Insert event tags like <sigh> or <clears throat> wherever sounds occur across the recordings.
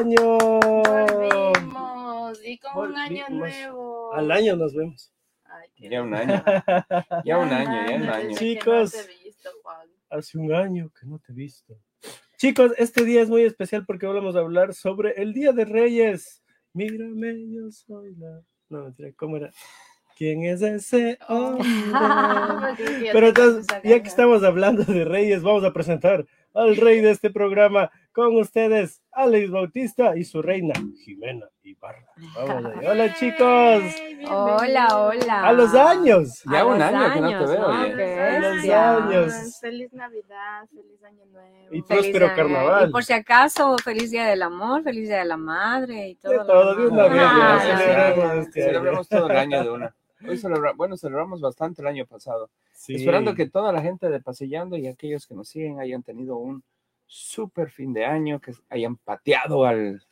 año. Volvimos y con un año Volvimos. nuevo. Al año nos vemos. Ay, qué Ya un año. Ya un año, ya un año. Chicos. no visto. Hace un año que no te he visto. Chicos, este día es muy especial porque vamos a hablar sobre el Día de Reyes. Mírame, yo soy la. No, mentira, ¿cómo era? ¿Quién es ese hombre? <laughs> Pero entonces, ya que estamos hablando de reyes, vamos a presentar al rey de este programa con ustedes, Alex Bautista y su reina, Jimena Ibarra. Vamos. Hola chicos, Hola, hola. a los años. Ya A un año que no te veo, A los años. Feliz Navidad, feliz Año Nuevo. Y próspero carnaval. Y por si acaso, feliz día del amor, feliz día de la madre y todo. De todo, de una vez, celebramos este año. Celebramos todo el año de una. Hoy celebra- bueno, celebramos bastante el año pasado. Sí. Esperando que toda la gente de Pasillando y aquellos que nos siguen hayan tenido un súper fin de año, que hayan pateado al,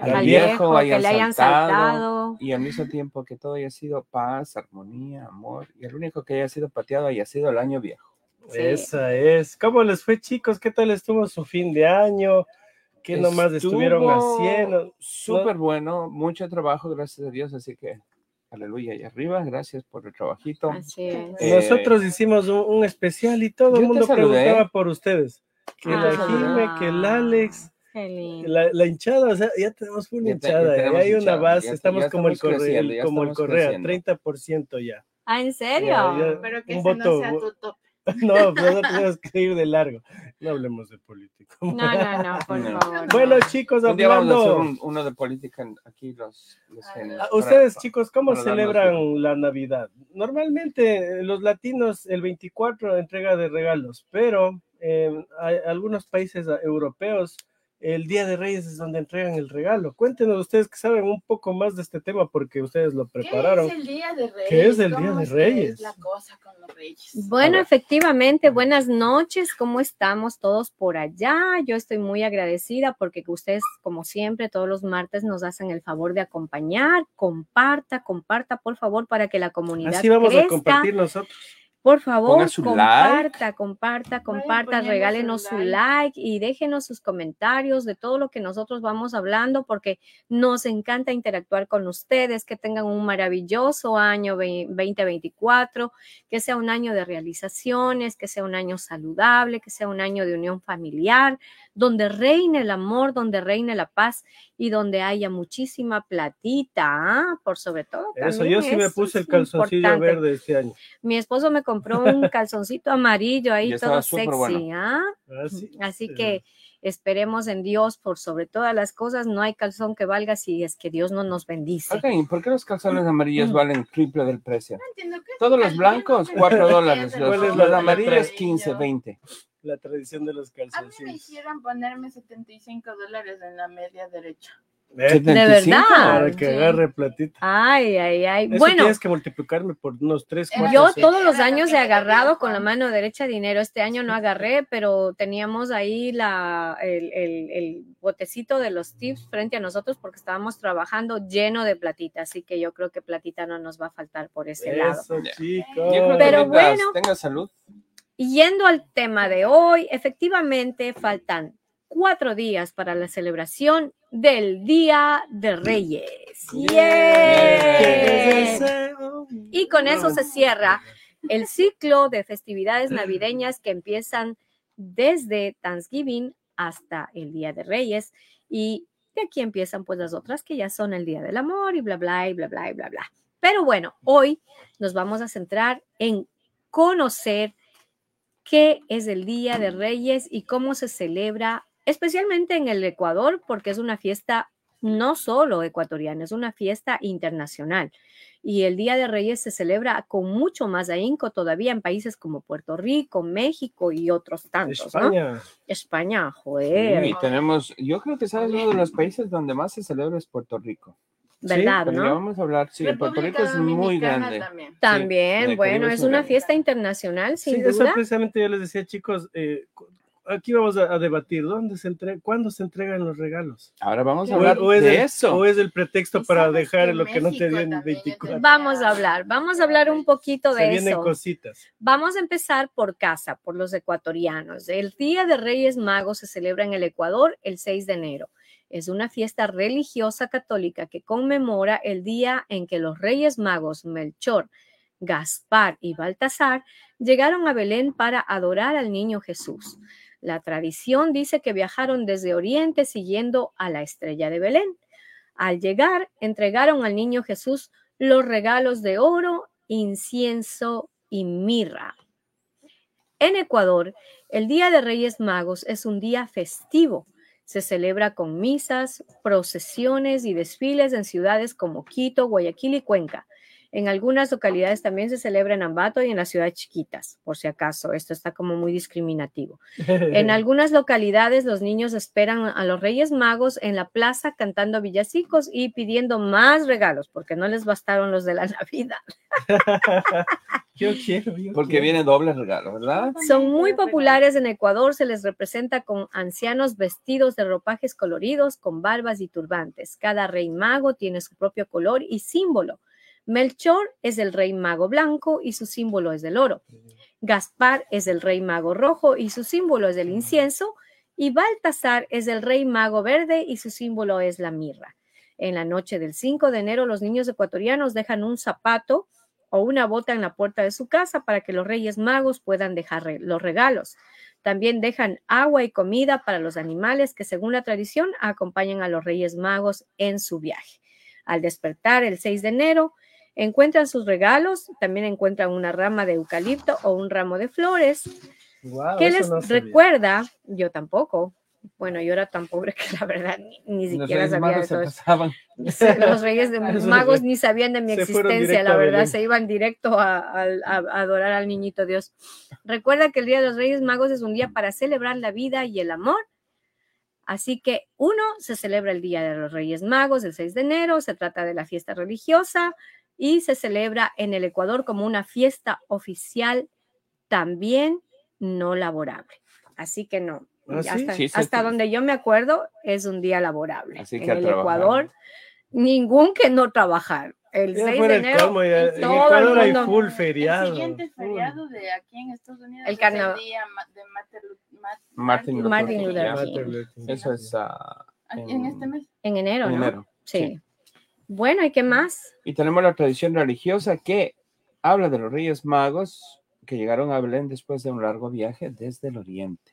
al Al viejo, viejo, que hayan le hayan saltado. saltado. y al mismo tiempo que todo haya sido paz, armonía, amor, y el único que haya sido pateado haya sido el año viejo. Sí. Esa es. ¿Cómo les fue, chicos? ¿Qué tal estuvo su fin de año? ¿Qué nomás estuvieron haciendo? Súper bueno, mucho trabajo, gracias a Dios, así que aleluya y arriba, gracias por el trabajito. Así es. Eh, Nosotros hicimos un, un especial y todo el mundo saludé. preguntaba por ustedes. Que Ah. la Jime, que el Alex, la, la hinchada, o sea, ya tenemos una Ya te- ya hinchada, ya, tenemos hay una base, ya- estamos ya como el Correa, como el Correa, creciendo. 30% ya. Ah, ¿en serio? Ya, ya. Pero que Un ese voto, no sea tu top. <laughs> No, pues nosotros tenemos que ir de largo. No hablemos de política. No, no, no, <laughs> por No. favor. Bueno, no. chicos, Un día vamos a hacer hablando. un- uno de política en- aquí los, los Ah, para- Ustedes, chicos, ¿cómo darnos celebran la Navidad? Normalmente eh, los latinos el 24 entrega de regalos, pero eh, hay algunos países europeos el Día de Reyes es donde entregan el regalo. Cuéntenos ustedes que saben un poco más de este tema porque ustedes lo prepararon. ¿Qué es el Día de Reyes? ¿Qué es el ¿Cómo Día de Reyes? Es la cosa con los Reyes. Bueno, efectivamente, buenas noches, ¿cómo estamos todos por allá? Yo estoy muy agradecida porque ustedes, como siempre, todos los martes nos hacen el favor de acompañar, comparta, comparta, por favor, para que la comunidad Así vamos a compartir nosotros. Por favor, comparta, comparta, comparta, regálenos su like. like y déjenos sus comentarios de todo lo que nosotros vamos hablando, porque nos encanta interactuar con ustedes, que tengan un maravilloso año ve- 2024, que sea un año de realizaciones, que sea un año saludable, que sea un año de unión familiar, donde reine el amor, donde reine la paz y donde haya muchísima platita, ¿ah? por sobre todo. Eso, yo sí me puse el calzoncillo importante. verde este año. Mi esposo me compró un <laughs> calzoncito amarillo ahí todo sexy, bueno. ¿ah? Así, Así que esperemos en Dios por sobre todas las cosas. No hay calzón que valga si es que Dios no nos bendice. Ok, ¿y ¿por qué los calzones amarillos valen triple del precio? No entiendo qué Todos los blancos, no 4 entiendo dólares. Los, ¿Cuál es los amarillos, amarillo. 15, 20. la tradición de los A mí me hicieron ponerme 75 dólares en la media derecha. ¿Eh? 75. verdad? Para que agarre platita. Ay, ay, ay. Eso Bueno, tienes que multiplicarme por unos 3, Yo 4, yo todos los años he agarrado con la mano derecha dinero. Este año no agarré, pero teníamos ahí la, el, el- el botecito de los tips frente a nosotros porque estábamos trabajando lleno de platita. Así que yo creo que platita no nos va a faltar por ese lado. Eso, Ya. chicos. Pero mientras bueno. tenga salud. Y Yendo al tema de hoy, efectivamente faltan cuatro días para la celebración del Día de Reyes. ¡Yay! Y con eso se cierra el ciclo de festividades navideñas que empiezan desde Thanksgiving hasta el Día de Reyes y de aquí empiezan pues las otras que ya son el Día del Amor y bla bla y bla bla y bla bla. Pero bueno, hoy nos vamos a centrar en conocer qué es el Día de Reyes y cómo se celebra, especialmente en el Ecuador, porque es una fiesta no solo ecuatoriana, es una fiesta internacional. Y el Día de Reyes se celebra con mucho más ahínco todavía en países como Puerto Rico, México y otros tantos. ¿no? España. España, joder, Y tenemos, yo creo que sabes uno de los países donde más se celebra es Puerto Rico. ¿verdad? Pero ya ¿no? vamos a hablar, sí, Puerto Rico República es muy grande. también. También, el bueno, es una grande. fiesta internacional, sin Sí, eso duda. precisamente yo les decía, chicos, eh, aquí vamos a, a debatir, ¿dónde se entre, ¿cuándo se entregan los regalos? Ahora vamos a hablar o es de el, eso. o es el pretexto para dejar que lo que no te dio en también es 24. el- Vamos a hablar, vamos a hablar un poquito Se de vienen eso. cositas. Vamos a empezar por casa, por los ecuatorianos. El Día de Reyes Magos se celebra en el Ecuador el 6 de enero. Es una fiesta religiosa católica que conmemora el día en que los Reyes Magos Melchor, Gaspar y Baltasar llegaron a Belén para adorar al niño Jesús. La tradición dice que viajaron desde Oriente siguiendo a la estrella de Belén. Al llegar, entregaron al niño Jesús los regalos de oro, incienso y mirra. En Ecuador, el Día de Reyes Magos es un día festivo. Se celebra con misas, procesiones y desfiles en ciudades como Quito, Guayaquil y Cuenca. En algunas localidades también se celebra en Ambato y en las ciudades chiquitas, por si acaso. Esto está como muy discriminativo. En <laughs> algunas localidades los niños esperan a los Reyes Magos en la plaza cantando villancicos y pidiendo más regalos porque no les bastaron los de la <laughs> Navidad. <laughs> yo quiero, yo Porque quiero. viene doble regalo, ¿verdad? Son muy populares en Ecuador, se les representa con ancianos vestidos de ropajes coloridos, con barbas y turbantes. Cada rey mago tiene su propio color y símbolo. Melchor es el rey mago blanco y su símbolo es el oro. Gaspar es el rey mago rojo y su símbolo es el incienso. Y Baltasar es el rey mago verde y su símbolo es la mirra. En la noche del 5 de enero, los niños ecuatorianos dejan un zapato o una bota en la puerta de su casa para que los reyes magos puedan dejar los regalos. También dejan agua y comida para los animales que, según la tradición, acompañan a los reyes magos en su viaje. Al despertar el 6 de enero, encuentran sus regalos, también encuentran una rama de eucalipto o un ramo de flores, Guau, que les no recuerda, yo tampoco, bueno, yo era tan pobre que la verdad ni, ni siquiera sabía de todo eso. <laughs> Los reyes <laughs> de magos ni sabían de mi existencia, la verdad, se iban directo a, a- a adorar al niñito Dios. Recuerda que el Día de los Reyes Magos es un día para celebrar la vida y el amor. Así que uno se celebra el Día de los Reyes Magos el 6 de enero, se trata de la fiesta religiosa y se celebra en el Ecuador como una fiesta oficial también no laborable. Así que no, ¿Ah, sí? hasta, Sí, sí, hasta sí. donde yo me acuerdo es un día laborable. Así en que a el trabajar. Ecuador, ningún que no trabajar. El Ya 6 fuera de el enero, colmo, ya- en todo el Ecuador hay full El feriado. siguiente full. feriado de aquí en Estados Unidos El es carnaval. el día de Martin Lu- Ma- Martin Luther Martin King, Luther ya. King. Martin Luther King. Eso es ah, en, en- este mes. en enero, en ¿no? enero. Sí. sí. Bueno, ¿y qué más? Y tenemos la tradición religiosa que habla de los Reyes Magos que llegaron a Belén después de un largo viaje desde el Oriente.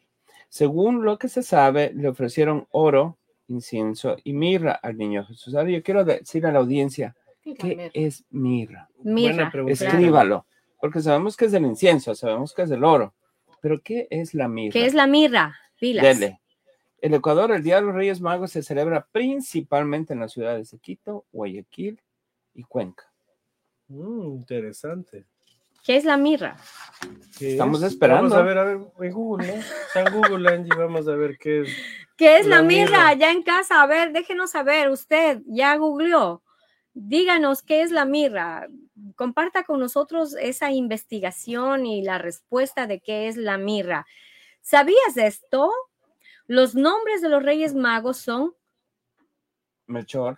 Según lo que se sabe, le ofrecieron oro, incienso y mirra al niño Jesús. Ahora yo quiero decir a la audiencia, ¿qué es mirra? Mirra. Escríbalo, porque sabemos que es del incienso, sabemos que es del oro, pero ¿qué es la mirra? ¿Qué es la mirra? Pilas. Dele. El Ecuador, el Día de los Reyes Magos se celebra principalmente en las ciudades de Quito, Guayaquil y Cuenca. Mm, interesante. ¿Qué es la mirra? ¿Qué Estamos es? esperando. Vamos a ver, a ver, en Google, ¿no? Está en Google, Angie, vamos a ver qué es. ¿Qué es la, La mirra? mirra. Allá en casa, a ver, déjenos saber, usted ya googleó. Díganos qué es la mirra. Comparta con nosotros esa investigación y la respuesta de qué es la mirra. ¿Sabías esto? Los nombres de los Reyes Magos son Melchor.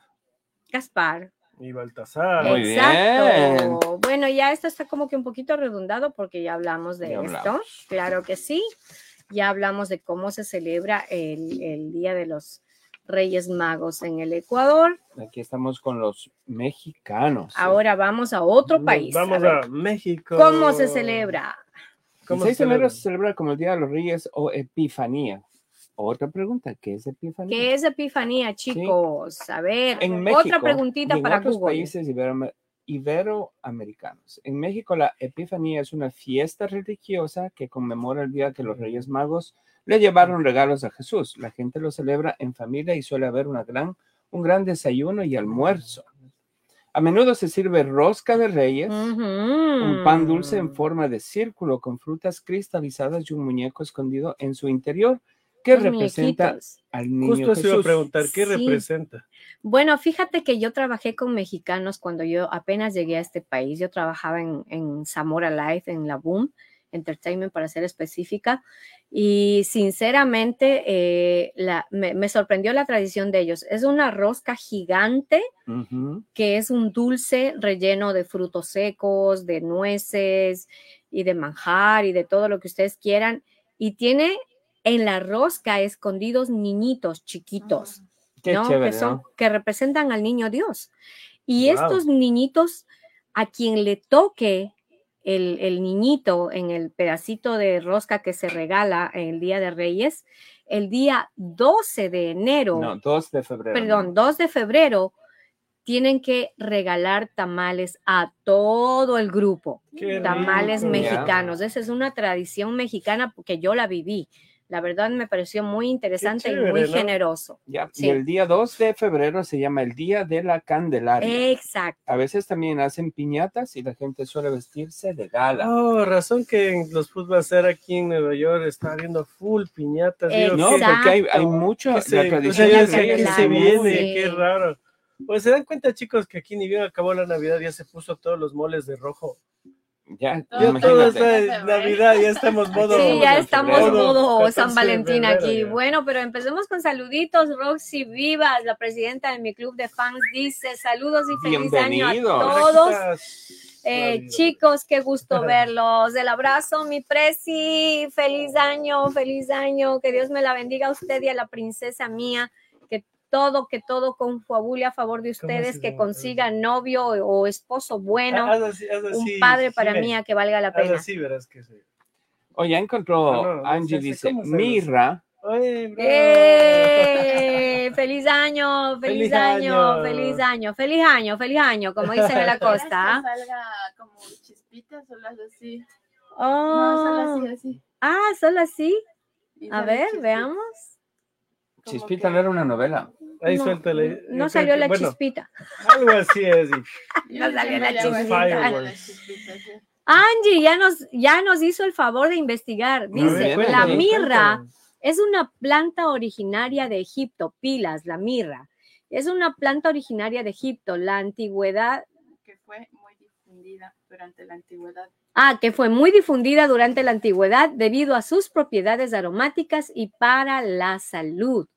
Gaspar. Y Baltasar. Muy Exacto. Bueno, ya esto está como que un poquito redundado porque ya hablamos de Ya esto. hablamos. Claro que sí. Ya hablamos de cómo se celebra el, el Día de los Reyes Magos en el Ecuador. Aquí estamos con los mexicanos. Ahora vamos a otro país. Vamos a México. ¿Cómo se celebra? El ¿Cómo 6 se de enero celebra? se celebra como el Día de los Reyes o Epifanía. Otra pregunta, ¿qué es Epifanía? ¿Qué es Epifanía, chicos? A ver, En México otra preguntita y en para otros Google. países ibero- iberoamericanos. En México la Epifanía es una fiesta religiosa que conmemora el día que los Reyes Magos le llevaron regalos a Jesús. La gente lo celebra en familia y suele haber una gran, un gran desayuno y almuerzo. A menudo se sirve rosca de reyes, un pan dulce en forma de círculo con frutas cristalizadas y un muñeco escondido en su interior Los representa muñequitos. al niño Justo eso iba a preguntar, ¿qué Sí. representa? Bueno, fíjate que yo trabajé con mexicanos cuando yo apenas llegué a este país. Yo trabajaba en, en Zamora Life, en la Boom, Entertainment para ser específica. Y sinceramente eh, la- me, me sorprendió la tradición de ellos. Es una rosca gigante que es un dulce relleno de frutos secos, de nueces y de manjar y de todo lo que ustedes quieran. Y tiene en la rosca escondidos niñitos chiquitos. Qué ¿no? chévere, que, son, ¿no? que representan al niño Dios. Y Wow. estos niñitos, a quien le toque el, el niñito en el pedacito de rosca que se regala en el Día de Reyes, el día 12 de enero, No, 2 de febrero. perdón, 2 de febrero, tienen que regalar tamales a todo el grupo Qué tamales rico. mexicanos. Esa es una tradición mexicana porque yo la viví. La verdad me pareció muy interesante y muy generoso. Ya, Sí. Y el día 2 de febrero se llama el Día de la Candelaria. Exacto. A veces también hacen piñatas y la gente suele vestirse de gala. Oh, razón que los fútbol aquí en Nueva York está habiendo full piñatas. digo, no, ¿qué- porque hay, hay mucho, se- la o tradición sea, que se viene, sí. qué raro. Pues se dan cuenta, chicos, que aquí ni bien acabó la Navidad, ya se puso todos los moles de rojo. Ya, Ya todo está en Navidad, ya estamos <laughs> modo. Sí, ya estamos febrero. modo 14 San Valentín febrero aquí. ya. Bueno, pero empecemos con saluditos. Roxy Vivas, la presidenta de mi club de fans, dice saludos y feliz año a todos. Eh, chicos, qué gusto verlos. El abrazo, mi presi. Feliz año, feliz año. Que Dios me la bendiga a usted y a la princesa mía. Todo, que todo confabule a favor de ¿Cómo ustedes, que llama? consiga novio o esposo bueno, así, haz un padre para mí a que valga la pena. así, verás que sí. Oye, ya encontró, No, no, Angie no sé dice. Mirra. ¡Eh! ¡Feliz año! ¡Feliz, ¡Feliz año! año! ¡Feliz año! ¡Feliz año! ¡Feliz año! Como <laughs> dicen en la ¿Quieres costa. que salga como chispitas o las así? Oh. No, solo así, así. Ah, solo así. A ver, chispitas. veamos. Chispita que- no era una novela. Ahí no, suéltale. No salió que- la bueno, chispita. Algo así es. y- <laughs> No salió la chispita. Angie ya nos, ya nos hizo el favor de investigar. Dice, ver, la mirra es una planta originaria de Egipto. Pilas, la mirra. Es una planta originaria de Egipto. La antigüedad, Que fue muy difundida durante la antigüedad. ah, que fue muy difundida durante la antigüedad debido a sus propiedades aromáticas y para la salud.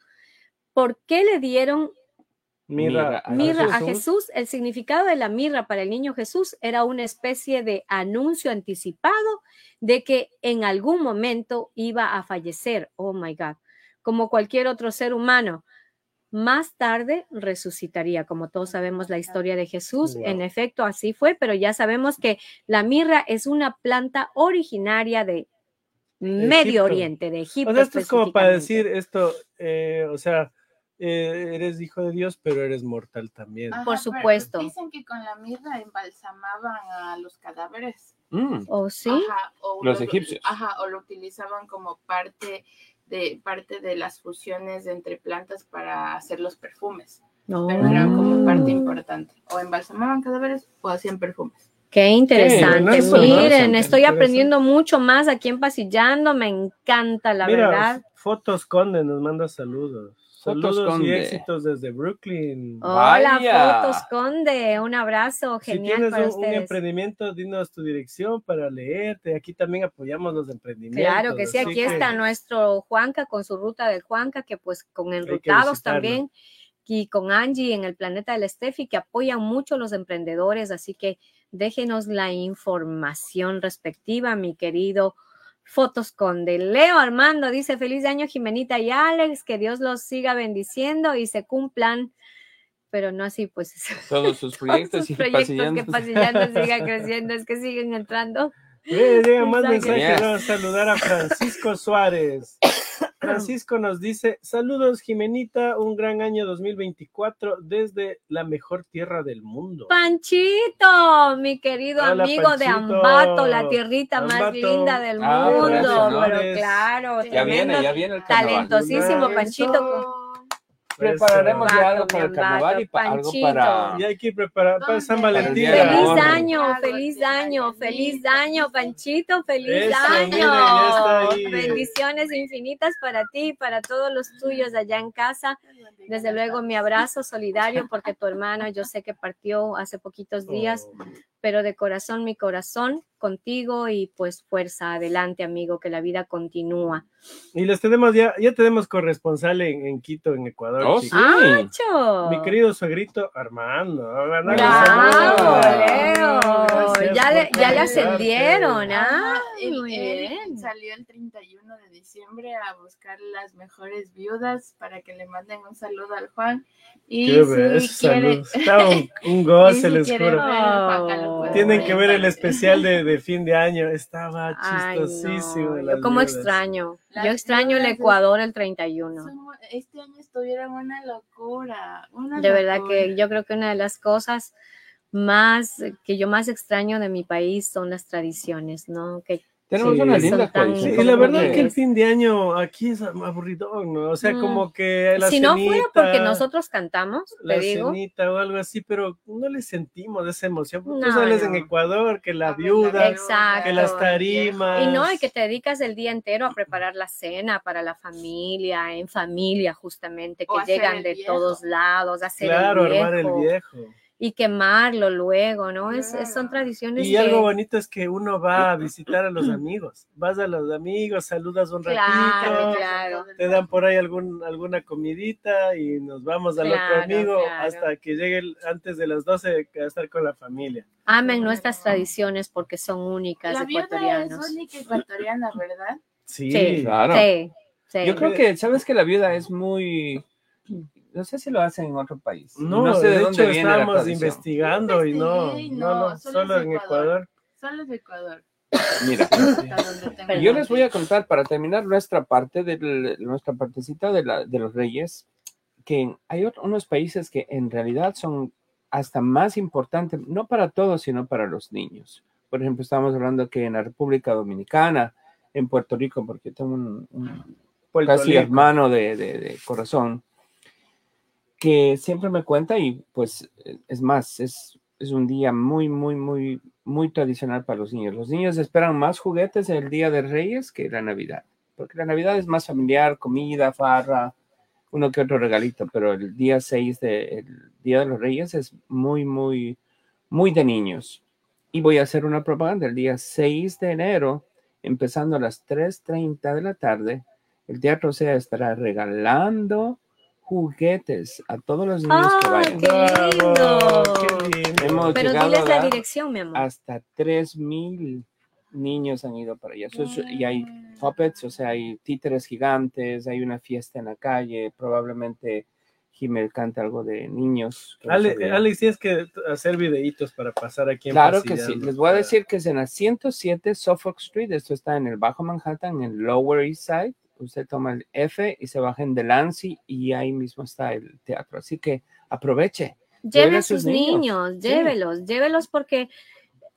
¿Por qué le dieron Mira, A mirra a Jesús. Jesús? El significado de la mirra para el niño Jesús era una especie de anuncio anticipado de que en algún momento iba a fallecer. Oh my God. Como cualquier otro ser humano. Más tarde resucitaría, como todos sabemos la historia de Jesús. Wow. En efecto, así fue, pero ya sabemos que la mirra es una planta originaria de Medio Egipto. Oriente, de Egipto. O sea, esto es como para decir esto, eh, o sea, eh, eres hijo de Dios, pero eres mortal también. Ajá, Por supuesto. Dicen que con la mirra embalsamaban a los cadáveres. Mm, ¿Oh, sí? Ajá, o Los lo- egipcios. Ajá, o lo utilizaban como parte de parte de las fusiones entre plantas para hacer los perfumes. No. Pero era como parte importante. O embalsamaban cadáveres o hacían perfumes. Qué interesante. buenazo, Miren, estoy aprendiendo mucho más aquí en Pasillando. Me encanta, la Mira, verdad. Fotos Conde nos manda saludos. Fotos Saludos y Conde. éxitos desde Brooklyn. Hola, Vaya. Fotos Conde. Un abrazo si genial tienes para un, un ustedes. emprendimiento, dinos tu dirección para leerte. Aquí también apoyamos los emprendimientos. Claro que sí, aquí que- está nuestro Juanca con su ruta del Juanca, que pues con enrutados también, y con Angie en el planeta del Steffi, que apoyan mucho los emprendedores, así que déjenos la información respectiva, mi querido Fotos Conde. Leo Armando dice, feliz año Jimenita y Alex, que Dios los siga bendiciendo y se cumplan, pero no así pues <laughs> todos sus todos proyectos sus y proyectos pasillando. que Pasillando <laughs> sigan creciendo, es que siguen entrando. Llega más mensajes. Yes. Vamos a saludar a Francisco Suárez. <clears throat> Francisco nos dice: Saludos, Jimenita, un gran año 2024 desde la mejor tierra del mundo. Panchito, mi querido Hola, amigo de. Ambato, la tierrita más linda del Ah, mundo. gracias, pero claro, Ya viene, ya viene el carnaval. talentosísimo. Panchito. Prepararemos ya algo para el carnaval y vato, pa- algo para... Y hay que preparar para San Para Valentín. Feliz amor. año, feliz año, feliz año, Panchito, feliz Eso, año. ya. Bendiciones infinitas para ti y para todos los tuyos allá en casa. Desde luego mi abrazo solidario porque tu hermana yo sé que partió hace poquitos días, Oh, pero de corazón mi corazón contigo y pues fuerza adelante, amigo, que la vida continúa. Y les tenemos ya, ya tenemos corresponsal en, en Quito, en Ecuador. Oh, sí. ¡Acho! Mi querido suegrito Armando. ¡Bravo. Leo! Gracias Ya le, ya le ascendieron, ¿ah? Él, Muy él bien. salió el 31 de diciembre a buscar las mejores viudas para que le manden un saludo al Juan. Y Qué si quiere, saludos. <laughs> Está un, un goce, si les juro. pues, Tienen por que ver el especial de, de <laughs> fin de año. Estaba Ay, chistosísimo. no, yo como extraño. Yo extraño el Ecuador el 31. Son- Este año estuvieron una locura. Una De verdad locura. que yo creo que una de las cosas más que yo más extraño de mi país son las tradiciones, ¿no? Que Tenemos Sí, una son linda tan- tradición. Sí, y la verdad que que el es. fin de año aquí es aburridón, ¿no? O sea, Mm. como que la si no fuera porque nosotros cantamos, la te digo, cenita o algo así, pero no le sentimos esa emoción. porque Tú No, sales en no. Ecuador, que la viuda, Exacto. que las tarimas. y no, y que te dedicas el día entero a preparar la cena para la familia, en familia justamente, que llegan de viejo. todos lados, a hacer Claro, el viejo, armar el viejo. Y quemarlo luego, ¿no? Es, es- son tradiciones Y que- algo bonito es que uno va a visitar a los amigos. Vas a los amigos, saludas un Claro, ratito, claro. te dan por ahí algún, alguna comidita y nos vamos al Claro, otro amigo claro. hasta que llegue el- antes de las 12 a estar con la familia. amen nuestras tradiciones porque son únicas La viuda ecuatorianos. es única ecuatoriana, ¿verdad? Sí, Sí. Claro. Sí, sí. Yo creo que, ¿sabes que La viuda es muy... No sé si lo hacen en otro país. No, sé de, de, hecho dónde viene estábamos tradición. investigando y no, y no, no, no, solo en Ecuador. Ecuador. Solo es de Ecuador. Mira, yo les voy a contar para terminar nuestra parte de nuestra partecita de, la, de los reyes, que hay ot- unos países que en realidad son hasta más importantes, no para todos, sino para los niños. Por ejemplo, estamos hablando que en la República Dominicana, en Puerto Rico, porque tengo un, un casi Rico. hermano de, de- de corazón, que siempre me cuenta y pues eh, es más, es, es un día muy, muy, muy, muy tradicional para los niños. Los niños esperan más juguetes el Día de Reyes que la Navidad, porque la Navidad es más familiar, comida, farra, uno que otro regalito, pero el día 6 de, el Día de los Reyes es muy, muy, muy de niños. Y voy a hacer una propaganda el día 6 de enero, empezando a las 3.30 de la tarde. El Teatro SEA estará regalando juguetes a todos los niños que ¡Ay, vayan. qué lindo! qué lindo. Hemos Pero diles la dirección, mi amor. Hasta 3.000 niños han ido para allá. Eso es- y hay puppets, o sea, hay títeres gigantes, hay una fiesta en la calle, probablemente Jiménez canta algo de niños. que no Ale, sabía. Alex, tienes que hacer videitos para pasar aquí en Claro que sí. Les voy a decir que es en la 107 Suffolk Street. Esto está en el Bajo Manhattan, en el Lower East Side. Usted toma el F y se baja en Delancey y ahí mismo está el teatro. Así que aproveche. Lleve lleve a sus niños. niños, Sí. llévelos, llévelos porque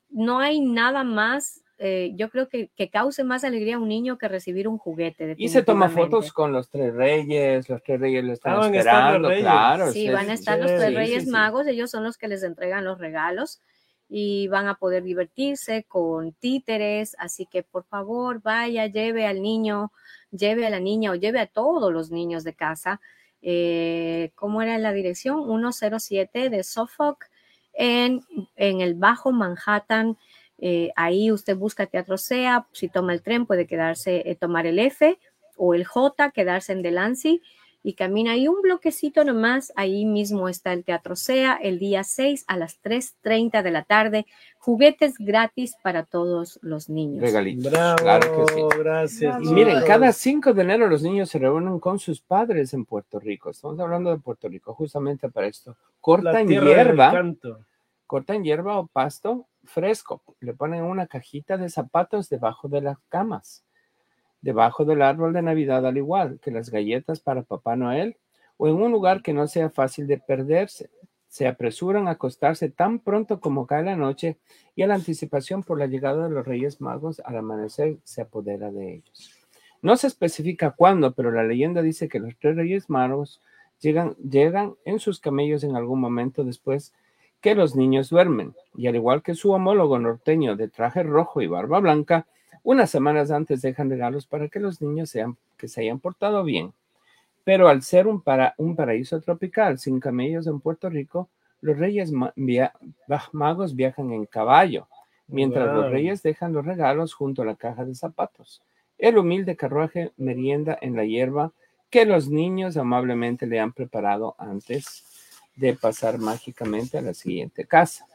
no hay nada más, eh, yo creo que, que cause más alegría a un niño que recibir un juguete. Y se toma fotos con los tres reyes. Los tres reyes lo están Ah, estar los esperando. reyes. Claro. Sí, es- van a estar los tres sí, Reyes sí. Magos, ellos son los que les entregan los regalos y van a poder divertirse con títeres, así que por favor vaya, lleve al niño, lleve a la niña o lleve a todos los niños de casa. Eh, ¿Cómo era la dirección? 107 de Suffolk en, en el Bajo Manhattan. Eh, ahí usted busca Teatro SEA, si toma el tren puede quedarse, eh, tomar el F o el J, quedarse en Delancey y camina ahí un bloquecito nomás, ahí mismo está el Teatro SEA, el día 6 a las 3.30 de la tarde, juguetes gratis para todos los niños. Regalitos. Bravo, Claro que sí. gracias. Y miren, cada 5 de enero los niños se reúnen con sus padres en Puerto Rico. Estamos hablando de Puerto Rico justamente para esto. Cortan hierba, cortan hierba o pasto fresco. Le ponen una cajita de zapatos debajo de las camas, debajo del árbol de Navidad, al igual que las galletas para Papá Noel, o en un lugar que no sea fácil de perderse. Se apresuran a acostarse tan pronto como cae la noche y a la anticipación por la llegada de los Reyes Magos al amanecer se apodera de ellos. No se especifica cuándo, pero la leyenda dice que los tres Reyes Magos llegan, llegan en sus camellos en algún momento después que los niños duermen, y al igual que su homólogo norteño de traje rojo y barba blanca, unas semanas antes dejan regalos para que los niños sean, que se hayan portado bien. Pero al ser un, para, un paraíso tropical sin camellos en Puerto Rico, los reyes ma- via- ba- magos viajan en caballo, mientras los reyes dejan los regalos junto a la caja de zapatos. El humilde carruaje merienda en la hierba que los niños amablemente le han preparado antes de pasar mágicamente a la siguiente casa.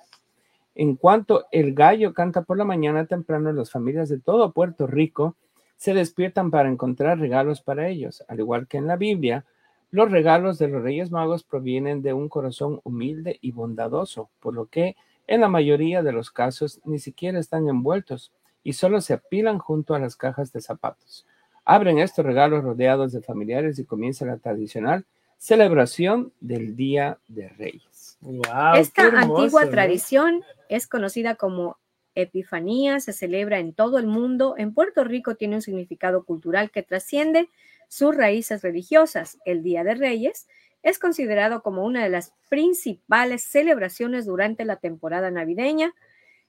En cuanto el gallo canta por la mañana temprano, las familias de todo Puerto Rico se despiertan para encontrar regalos para ellos. Al igual que en la Biblia, los regalos de los Reyes Magos provienen de un corazón humilde y bondadoso, por lo que en la mayoría de los casos ni siquiera están envueltos y solo se apilan junto a las cajas de zapatos. Abren estos regalos rodeados de familiares y comienza la tradicional celebración del Día de Reyes. Wow, Esta hermoso, antigua ¿no? tradición es conocida como Epifanía, se celebra en todo el mundo. En Puerto Rico tiene un significado cultural que trasciende sus raíces religiosas. El Día de Reyes es considerado como una de las principales celebraciones durante la temporada navideña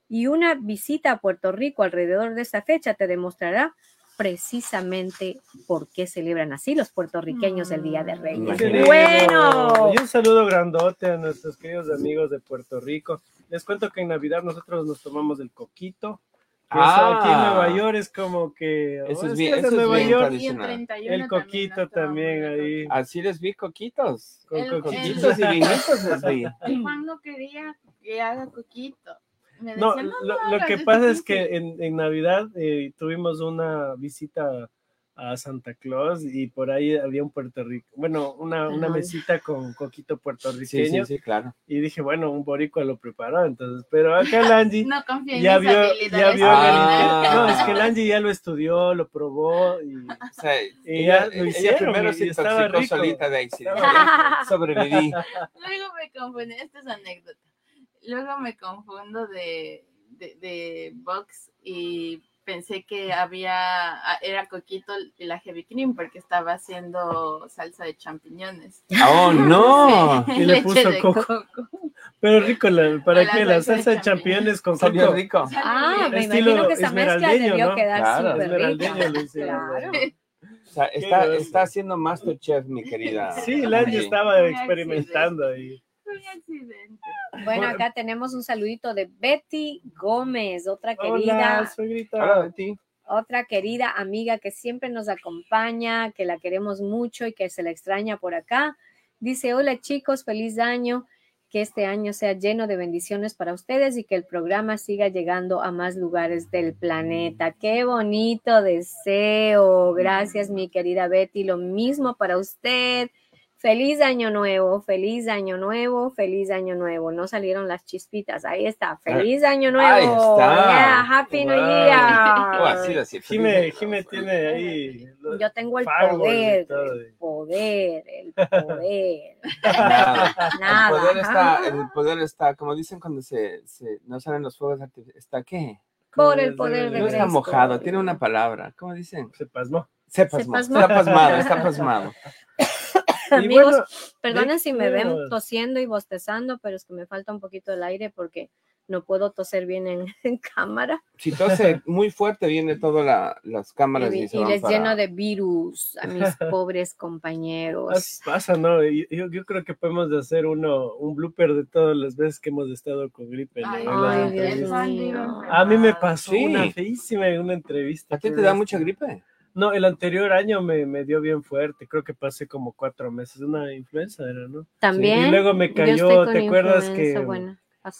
y una visita a Puerto Rico alrededor de esta fecha te demostrará precisamente por qué celebran así los puertorriqueños el Día de Reyes. Qué lindo. Bueno. Y un saludo grandote a nuestros queridos amigos de Puerto Rico. Les cuento que en Navidad nosotros nos tomamos el coquito. eso aquí en Ah. Nueva York es como que. Eso oh, es es bien- eso es Nueva bien York. tradicional. Y en 31 El coquito también el ahí. Así les vi coquitos. Con El- Coquitos y vinitos les vi. Juan no quería que haga coquito. Me No, lo, no lo hagas, que pasa es difícil". que <laughs> en, en Navidad eh, tuvimos una visita a Santa Claus y por ahí había un Puerto Rico, bueno, una, una mesita con coquito Sí, puertorriqueño sí, sí, claro. y dije, bueno, un boricua lo preparó, entonces, pero acá el Angie <laughs> No confío en ya vio, ya vio, Ah. no, es que el Angie ya lo estudió, lo probó y O sea, Y ella, ya lo ella hicieron primero se intoxicó rico. solita de ahí. sí, Sobreviví. Luego me confundo, esta es anécdota. Luego me confundo de, de, de box y pensé que había, ah, era coquito y la heavy cream porque estaba haciendo salsa de champiñones. ¡Oh, no! <laughs> Y le puso coco. coco. pero rico, la- ¿para La qué? La salsa de champiñones. champiñones con Salió coco. rico. Ah, me Estilo imagino que esa mezcla debió ¿no? quedar Claro, súper rica. lo hicieron. Claro. <laughs> O sea, está, está haciendo Masterchef, mi querida. Sí, Angie. estaba experimentando ahí. Fue un accidente. Bueno, acá tenemos un saludito de Betty Gómez, otra Hola, querida, suegrita. Hola, Betty. otra querida amiga que siempre nos acompaña, que la queremos mucho y que se la extraña por acá. Dice, hola chicos, feliz año, que este año sea lleno de bendiciones para ustedes y que el programa siga llegando a más lugares del planeta. Qué bonito deseo. Gracias, mi querida Betty. Lo mismo para usted. Feliz año nuevo, feliz año nuevo, feliz año nuevo. No salieron las chispitas. Ahí está. Feliz año nuevo. Ahí está. Yeah, happy New Wow. Year. <laughs> Oh, así, así. Jime, Jime tiene ahí. Yo tengo el poder, el poder, el <laughs> poder. Nada. Nada. El poder está, el poder está, como dicen cuando se, se no salen los fuegos artificiales, ¿está qué? Por el poder de No está mojado, tiene una palabra, ¿cómo dicen? Se pasmó. Se pasmó, pasmó. está pasmado, está pasmado. <laughs> <laughs> Amigos, bueno, perdonen si me ven tosiendo y bostezando, pero es que me falta un poquito el aire porque no puedo toser bien en, <laughs> en cámara Si tose muy fuerte, viene todas la- las cámaras y, y, se y van les para- lleno de virus a mis <laughs> pobres compañeros. Así pasa, ¿no? Yo, yo creo que podemos hacer uno, un blooper de todas las veces que hemos estado con gripe. ¿no? Ay, Ay, Dios mío. A mí me pasó Sí. una feísima en una entrevista. ¿A ti te da mucha gripe? No, el anterior año me, me dio bien fuerte. Creo que pasé como cuatro meses. Una influenza era, ¿no? También. Y luego me yo cayó, ¿te acuerdas influenza, que- bueno,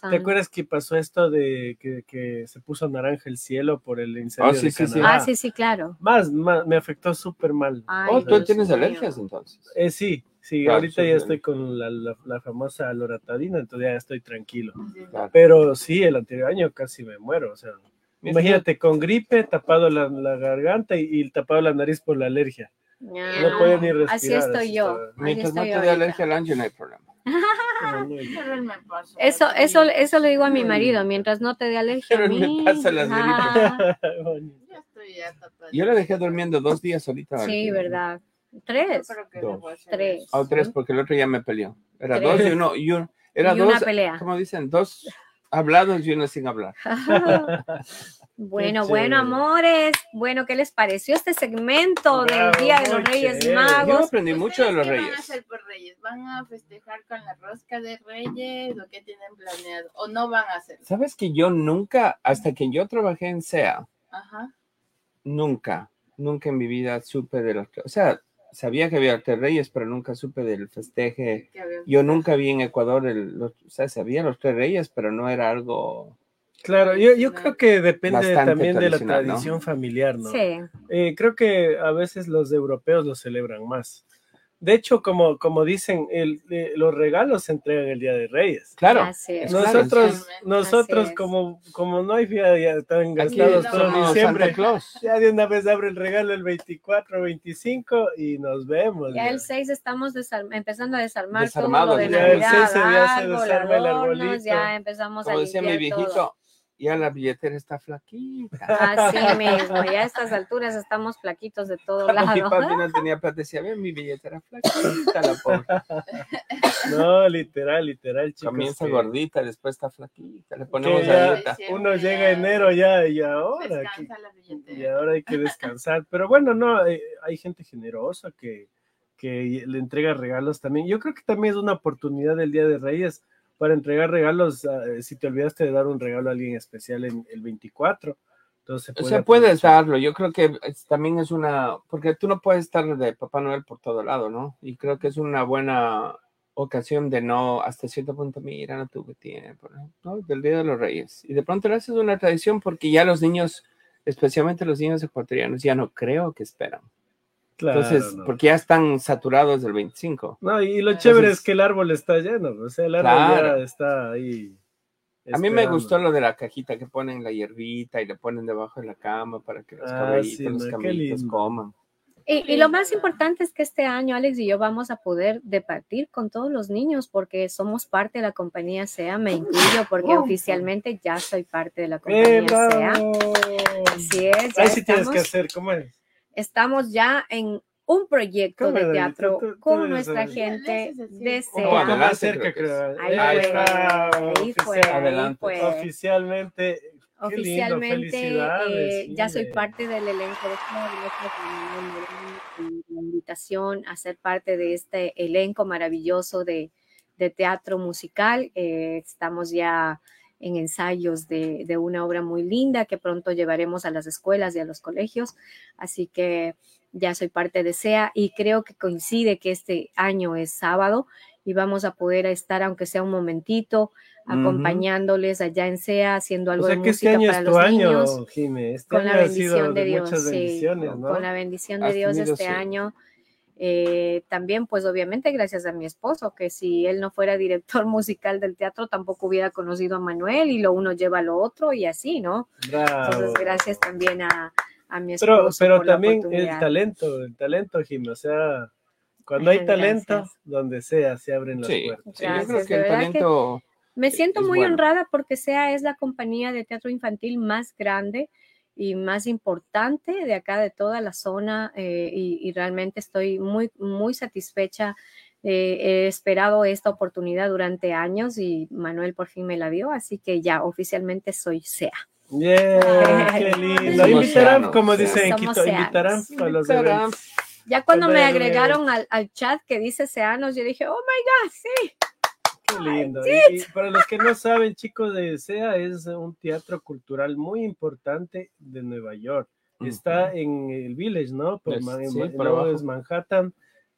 ¿Te acuerdas que pasó esto de que, que se puso naranja el cielo por el incendio Oh, sí, de sí? Ah, sí, sí, claro. Más, más, me afectó súper mal. Ay, Oh, tú tienes mío. alergias entonces. Eh, sí, sí, Claro, ahorita sí, ya estoy con la, la- la famosa loratadina, entonces ya estoy tranquilo. Claro. Pero sí, el anterior año casi me muero, o sea, imagínate, con gripe, tapado la, la garganta y, y tapado la nariz por la alergia. Ya. No podía ni respirar. Así estoy yo. estaba- Mientras no estoy te dé alergia al ángel, no hay problema. <laughs> No, no, me pasó. Eso, eso, eso le digo a mi marido, mientras no te dé alergia a Pero me mí. pasa las Ah, <laughs> bonito. Ya estoy ya tapada. Yo la dejé durmiendo dos días solita. sí, verdad. Tres. Dos. Tres. eso. O tres, porque el otro ya me peleó. Era Tres. dos y uno. Y un- era Y una dos, pelea. como dicen, dos hablados y uno sin hablar. <laughs> Bueno, bueno, amores. Bueno, ¿qué les pareció este segmento del Día de los Reyes chévere. Yo Magos? aprendí mucho de los ¿Ustedes qué van a reyes. hacer por Reyes? ¿Van a festejar con la rosca de Reyes o qué tienen planeado? ¿O no van a hacer? Sabes que yo nunca, hasta que yo trabajé en SEA, Ajá. nunca, nunca en mi vida supe de los, o sea, sabía que había tres reyes, pero nunca supe del festeje. Yo nunca vi en Ecuador, el, los- o sea, sabía los tres reyes, pero no era algo, Claro, yo, yo creo que depende también de la tradicional, ¿no? tradición familiar, ¿no? Sí. Eh, creo que a veces los europeos lo celebran más. De hecho, como, como dicen, el- eh, los regalos se entregan el Día de Reyes. claro, es. Claro, Nosotros, exactamente. nosotros como, como no hay día, ya están aquí gastados no, todo somos diciembre. Santa Claus. Ya de una vez abre el regalo el 24, 25 y nos vemos. Ya ya. el 6 estamos empezando a desarmar Desarmados, todo lo de ya el Navidad, 6 ya se árbol, desarma el arbolito. ya empezamos Como a decía mi viejito, todo. Ya la billetera está flaquita. Así mismo, ya a <laughs> estas alturas estamos flaquitos de todo Cuando mi lado. papi no tenía plata, decía, ve mi billetera flaquita, la pobre. <laughs> No, literal, literal, chicos. Comienza que- gordita, después está flaquita, le ponemos que ya a dieta. uno llega enero ya y ahora. que- Descansa la billetera. Y ahora hay que descansar. Pero bueno, no, eh, hay gente generosa que, que le entrega regalos también. Yo creo que también es una oportunidad del Día de Reyes para entregar regalos. ah, si te olvidaste de dar un regalo a alguien especial en el 24. Entonces O puede sea, puedes darlo. Yo creo que es- también es una, porque tú no puedes estar de Papá Noel por todo lado, ¿no? Y creo que es una buena ocasión de no, hasta cierto punto, mira, no tuve tiempo, ¿no? ¿no? Del Día de los Reyes. Y de pronto lo haces una tradición porque ya los niños, especialmente los niños ecuatorianos, ya no creo que esperan. Claro, Entonces, no. porque ya están saturados del 25. No, y lo Entonces- chévere es que el árbol está lleno. O sea, el árbol Claro. ya está ahí. A mí me esperando. gustó lo de la cajita que ponen la hierbita y le ponen debajo de la cama para que los Ah, caballitos, sí, los coman. Y, y lo más importante es que este año Alex y yo vamos a poder departir con todos los niños porque somos parte de la compañía SEA, me incluyo porque Oh. oficialmente ya soy parte de la ¡Eh, compañía SEA. bravo! Así es, Ahí sí tienes que estamos, hacer, ¿cómo es? Estmo ya en un proyecto ¿Cómo, de teatro Tú- tú- tú con nuestra gente Ese es así. de Un poco Un poco SEA. adelante, más cerca, creo. Ahí está, ahí fue, Adelante. Oficialmente, Oficialmente eh, ya soy parte del elenco de Flor, la invitación a ser parte de este elenco maravilloso de, de teatro musical. Eh, estamos ya en ensayos de, de una obra muy linda que pronto llevaremos a las escuelas y a los colegios. Así que ya soy parte de SEA y creo que coincide que este año es sábado y vamos a poder estar, aunque sea un momentito, acompañándoles allá en SEA, haciendo O algo sea de que este música año para es los año, niños. Este Con la año bendición de Dios, muchas sí, bendiciones, ¿no? con la bendición de Has Dios este sí. año. Eh, también, pues obviamente gracias a mi esposo, que si él no fuera director <laughs> musical del teatro, tampoco hubiera conocido a Manuel y lo uno lleva a lo otro y así, ¿no? Bravo. Entonces, gracias también a, a mi esposo. Pero, pero por la también el oportunidad. talento, el talento, Jimé. O sea, cuando hay <laughs> talento, Gracias. donde sea, se abren las Sí, puertas. sí, yo creo que el verdad que- talento... Me siento muy bueno. honrada porque SEA es la compañía de teatro infantil más grande y más importante de acá de toda la zona eh, y, y realmente estoy muy, muy satisfecha. Eh, he esperado esta oportunidad durante años y Manuel por fin me la dio, así que ya oficialmente soy SEA. Yeah, qué <laughs> lindo. Somos Invitarán, seanos, como sí. dice en Quito, invitarán a los. Ya cuando me agregaron al, al chat que dice SEAnos, yo dije, oh my God, sí. Qué lindo. Y, y para los que no saben, chicos de SEA es un teatro cultural muy importante de Nueva York. Está en el Village, ¿no? Por, Es- sí, no, abajo. es Manhattan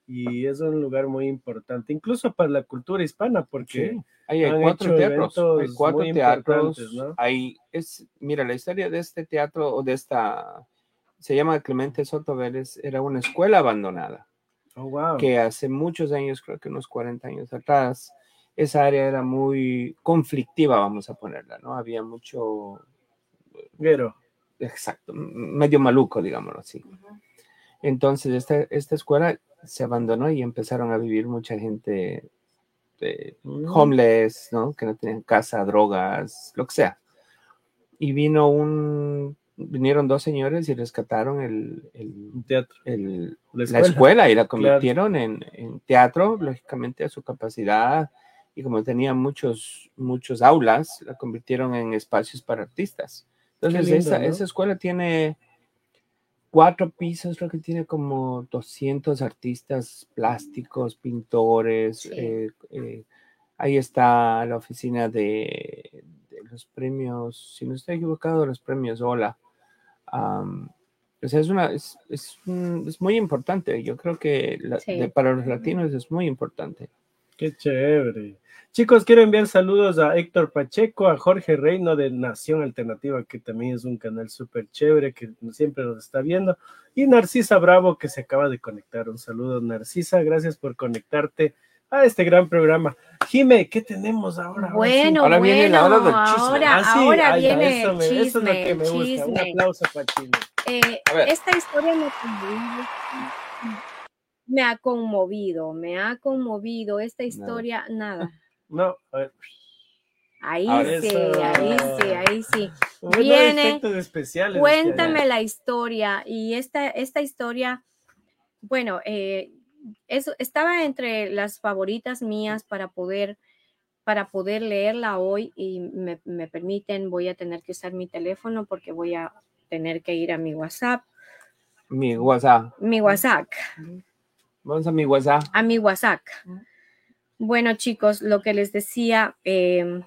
y es un lugar muy importante, incluso para la cultura hispana, porque Sí. Hay han cuatro hecho teatros, hay cuatro muy teatros, ¿no? hay, es, mira, la historia de este teatro o de esta, se llama Clemente Soto Vélez, era una escuela abandonada, oh, wow. que hace muchos años, creo que unos 40 años atrás, esa área era muy conflictiva, vamos a ponerla, ¿no? Había mucho, Guero. exacto, medio maluco, digámoslo así. Entonces, esta, esta escuela se abandonó y empezaron a vivir mucha gente eh, Mm. homeless, ¿no? Que no tenían casa, drogas, lo que sea. Y vino un, vinieron dos señores y rescataron el, el- Un teatro. el- La la escuela. escuela y la convirtieron en, en teatro, lógicamente a su capacidad. Y como tenía muchos, muchos aulas, la convirtieron en espacios para artistas. Entonces, lindo, esa, ¿no? esa escuela tiene cuatro pisos, creo que tiene como 200 artistas plásticos, pintores. Sí. eh, eh, ahí está la oficina de, de los premios, si no estoy equivocado, los premios Hola. Am, o sea, es, una, es, es, muy importante. Yo creo que la- Sí. de- para los latinos es muy importante. Qué chévere. Chicos, quiero enviar saludos a Héctor Pacheco, a Jorge Reino de Nación Alternativa, que también es un canal súper chévere, que siempre nos está viendo, y Narcisa Bravo, que se acaba de conectar. Un saludo, Narcisa, gracias por conectarte a este gran programa. Jime, ¿qué tenemos ahora? Ahora sí. Bueno, Ahora bueno, viene la hora del chisme. ahora, Ah, sí, ahora viene eso, el me- chisme, eso es lo que me gusta. Un aplauso para. Eh, esta historia me. Me ha conmovido, me ha conmovido esta historia, nada. <laughs> No. Ahí sí, ahí sí, ahí sí. Bueno, Viene, especiales. Cuéntame la historia y esta, esta historia, bueno, eh, eso estaba entre las favoritas mías para poder para poder leerla hoy y me, me permiten, voy a tener que usar mi teléfono porque voy a tener que ir a mi WhatsApp, Mi WhatsApp. mi WhatsApp, Vamos a mi WhatsApp. a mi WhatsApp. Bueno, chicos, lo que les decía, eh,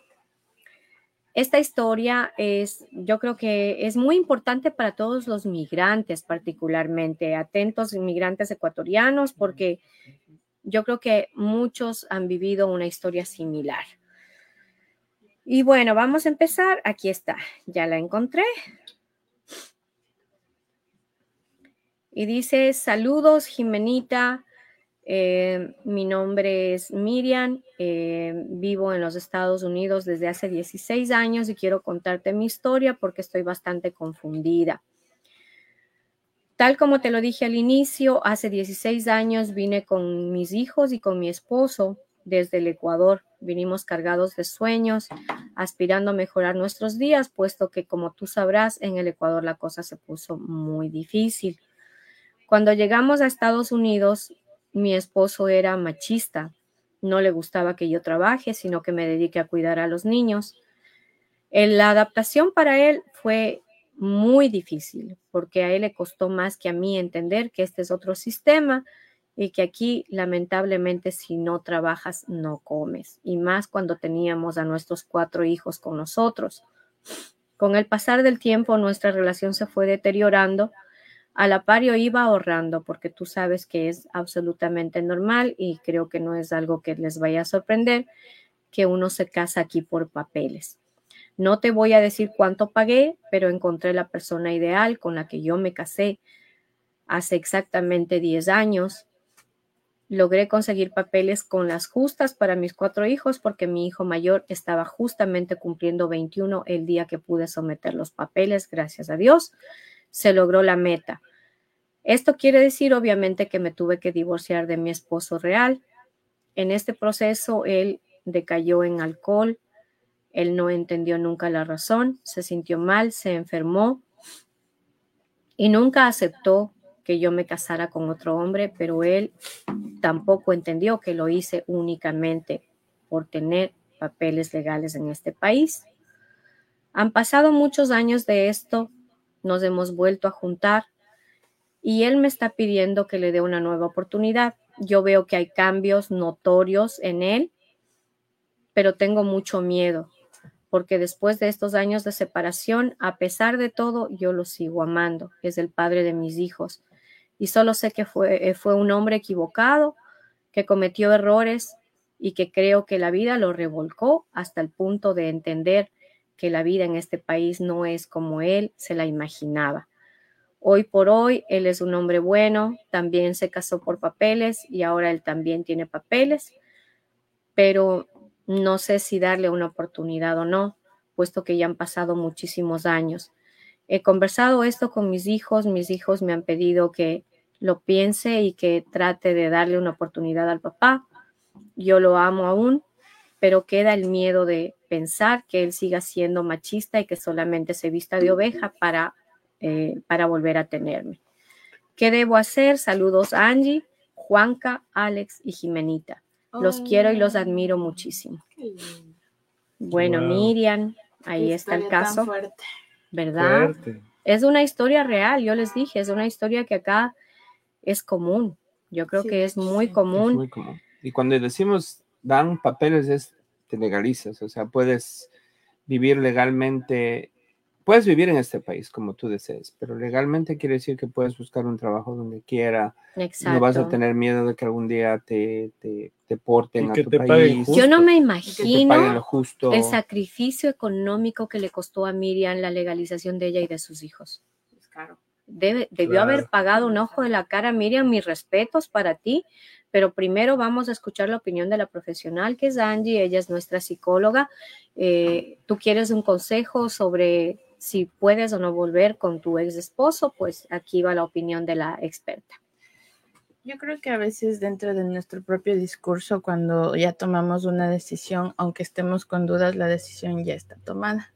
esta historia es, yo creo que es muy importante para todos los migrantes, particularmente atentos inmigrantes ecuatorianos, porque yo creo que muchos han vivido una historia similar. Y bueno, vamos a empezar. Aquí está, ya la encontré. Y dice, saludos, Jimenita. Eh, mi nombre es Miriam, eh, vivo en los Estados Unidos desde hace 16 años y quiero contarte mi historia porque estoy bastante confundida. Tal como te lo dije al inicio, hace 16 años vine con mis hijos y con mi esposo desde el Ecuador. Vinimos cargados de sueños, aspirando a mejorar nuestros días, puesto que como tú sabrás, en el Ecuador la cosa se puso muy difícil. Cuando llegamos a Estados Unidos, mi esposo era machista. No le gustaba que yo trabaje, sino que me dedique a cuidar a los niños. La adaptación para él fue muy difícil, porque a él le costó más que a mí entender que este es otro sistema y que aquí lamentablemente si no trabajas no comes, y más cuando teníamos a nuestros cuatro hijos con nosotros. Con el pasar del tiempo nuestra relación se fue deteriorando a la par yo iba ahorrando porque tú sabes que es absolutamente normal y creo que no es algo que les vaya a sorprender que uno se casa aquí por papeles. No te voy a decir cuánto pagué, pero encontré la persona ideal con la que yo me casé hace exactamente 10 años. Logré conseguir papeles con las justas para mis cuatro hijos porque mi hijo mayor estaba justamente cumpliendo 21 el día que pude someter los papeles, gracias a Dios se logró la meta. Esto quiere decir obviamente que me tuve que divorciar de mi esposo real. En este proceso él decayó en alcohol, él no entendió nunca la razón, se sintió mal, se enfermó y nunca aceptó que yo me casara con otro hombre, pero él tampoco entendió que lo hice únicamente por tener papeles legales en este país. Han pasado muchos años de esto, nos hemos vuelto a juntar y él me está pidiendo que le dé una nueva oportunidad. Yo veo que hay cambios notorios en él, pero tengo mucho miedo porque después de estos años de separación, a pesar de todo, yo lo sigo amando. Es el padre de mis hijos. Y solo sé que fue, fue un hombre equivocado, que cometió errores y que creo que la vida lo revolcó hasta el punto de entender que la vida en este país no es como él se la imaginaba. Hoy por hoy, él es un hombre bueno, también se casó por papeles y ahora él también tiene papeles, pero no sé si darle una oportunidad o no, puesto que ya han pasado muchísimos años. He conversado esto con mis hijos, mis hijos me han pedido que lo piense y que trate de darle una oportunidad al papá. Yo lo amo aún, pero queda el miedo de pensar que él siga siendo machista y que solamente se vista de oveja para, eh, para volver a tenerme. ¿Qué debo hacer? Saludos a Angie, Juanca, Alex y Jimenita. Los quiero y los admiro muchísimo. Bueno, Wow. Miriam, ahí Qué está el caso. fuerte. ¿verdad? Fuerte. Es una historia real, yo les dije, es una historia que acá es común. Yo creo Sí, que es muy sí. Es común. muy común. Y cuando decimos dan papeles es te legalizas, o sea, puedes vivir legalmente, puedes vivir en este país como tú desees, pero legalmente quiere decir que puedes buscar un trabajo donde quiera, Exacto. no vas a tener miedo de que algún día te, te, te porten Y a que tu te país, justo. Yo no me imagino paguen lo justo. el sacrificio económico que le costó a Miriam la legalización de ella y de sus hijos. Es caro. Debe, debió Claro. haber pagado un ojo de la cara, Miriam, mis respetos para ti, pero primero vamos a escuchar la opinión de la profesional que es Angie, ella es nuestra psicóloga. Eh, Tú quieres un consejo sobre si puedes o no volver con tu ex esposo, pues aquí va la opinión de la experta. Yo creo que a veces dentro de nuestro propio discurso, cuando ya tomamos una decisión, aunque estemos con dudas, la decisión ya está tomada.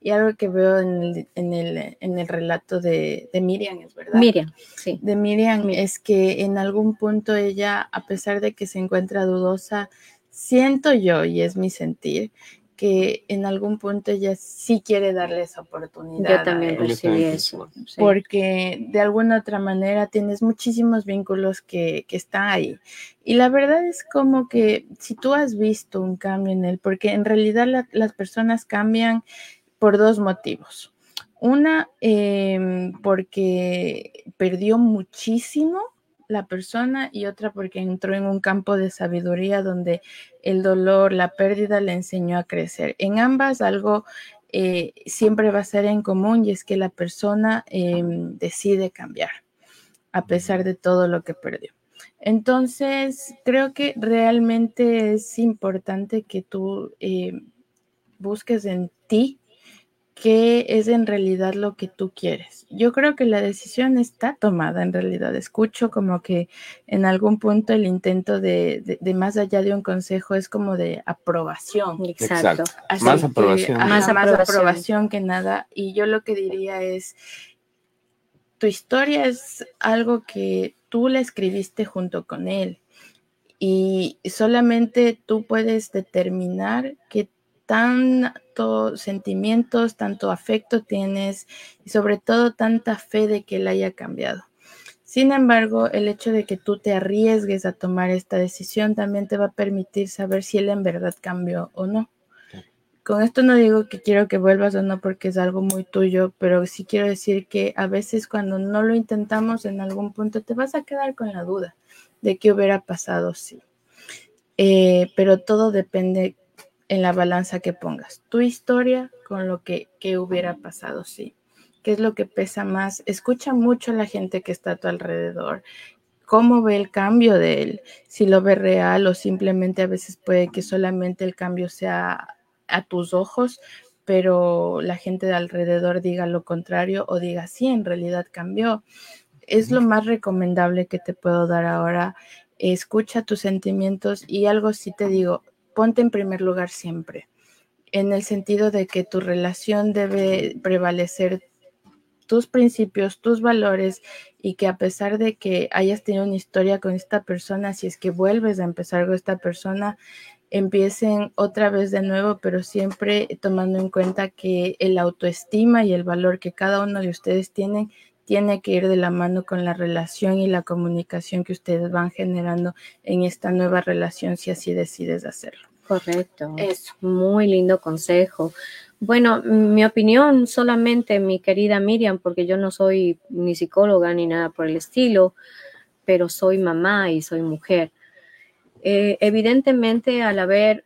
Y algo que veo en el, en el, en el relato de, de Miriam, es verdad. Miriam, sí. de Miriam Miriam. es que en algún punto ella, a pesar de que se encuentra dudosa, siento yo, y es mi sentir, que en algún punto ella sí quiere darle esa oportunidad. Yo también también eso. sí. porque de alguna otra manera tienes muchísimos vínculos que, que están ahí. Y la verdad es como que si tú has visto un cambio en él, porque en realidad la- las personas cambian por dos motivos. Una, em, porque perdió muchísimo la persona y otra porque entró en un campo de sabiduría donde el dolor, la pérdida le enseñó a crecer. En ambas algo eh, siempre va a ser en común y es que la persona em, decide cambiar a pesar de todo lo que perdió. Entonces, creo que realmente es importante que tú eh, busques en ti qué es en realidad lo que tú quieres. Yo creo que la decisión está tomada en realidad. Escucho como que en algún punto el intento de, de- de más allá de un consejo es como de aprobación. Exacto. Así Más que, aprobación. ajá, Más más, aprobación. aprobación. que nada. Y yo lo que diría es, tu historia es algo que tú la escribiste junto con él. Y solamente tú puedes determinar qué tanto sentimientos, tanto afecto tienes y sobre todo tanta fe de que él haya cambiado. Sin embargo, el hecho de que tú te arriesgues a tomar esta decisión también te va a permitir saber si él en verdad cambió o no. Con esto no digo que quiero que vuelvas o no porque es algo muy tuyo, pero sí quiero decir que a veces cuando no lo intentamos en algún punto te vas a quedar con la duda de qué hubiera pasado si. Eh, pero todo depende en la balanza que pongas. Tu historia con lo que, hubiera pasado si. ¿Qué es lo que pesa más? Escucha mucho a la gente que está a tu alrededor. ¿Cómo ve el cambio de él? Si lo ve real o simplemente a veces puede que solamente el cambio sea a tus ojos, pero la gente de alrededor diga lo contrario o diga, sí, en realidad cambió. Es lo más recomendable que te puedo dar ahora. Escucha tus sentimientos y algo sí te digo, ponte en primer lugar siempre, en el sentido de que tu relación debe prevalecer tus principios, tus valores y que a pesar de que hayas tenido una historia con esta persona, si es que vuelves a empezar con esta persona, empiecen otra vez de nuevo, pero siempre tomando en cuenta que el autoestima y el valor que cada uno de ustedes tienen tiene que ir de la mano con la relación y la comunicación que ustedes van generando en esta nueva relación si así decides hacerlo. Correcto. Eso. Muy lindo consejo. Bueno, mi opinión solamente, mi querida Miriam, porque yo no soy ni psicóloga ni nada por el estilo, pero soy mamá y soy mujer. Eh, evidentemente, al haber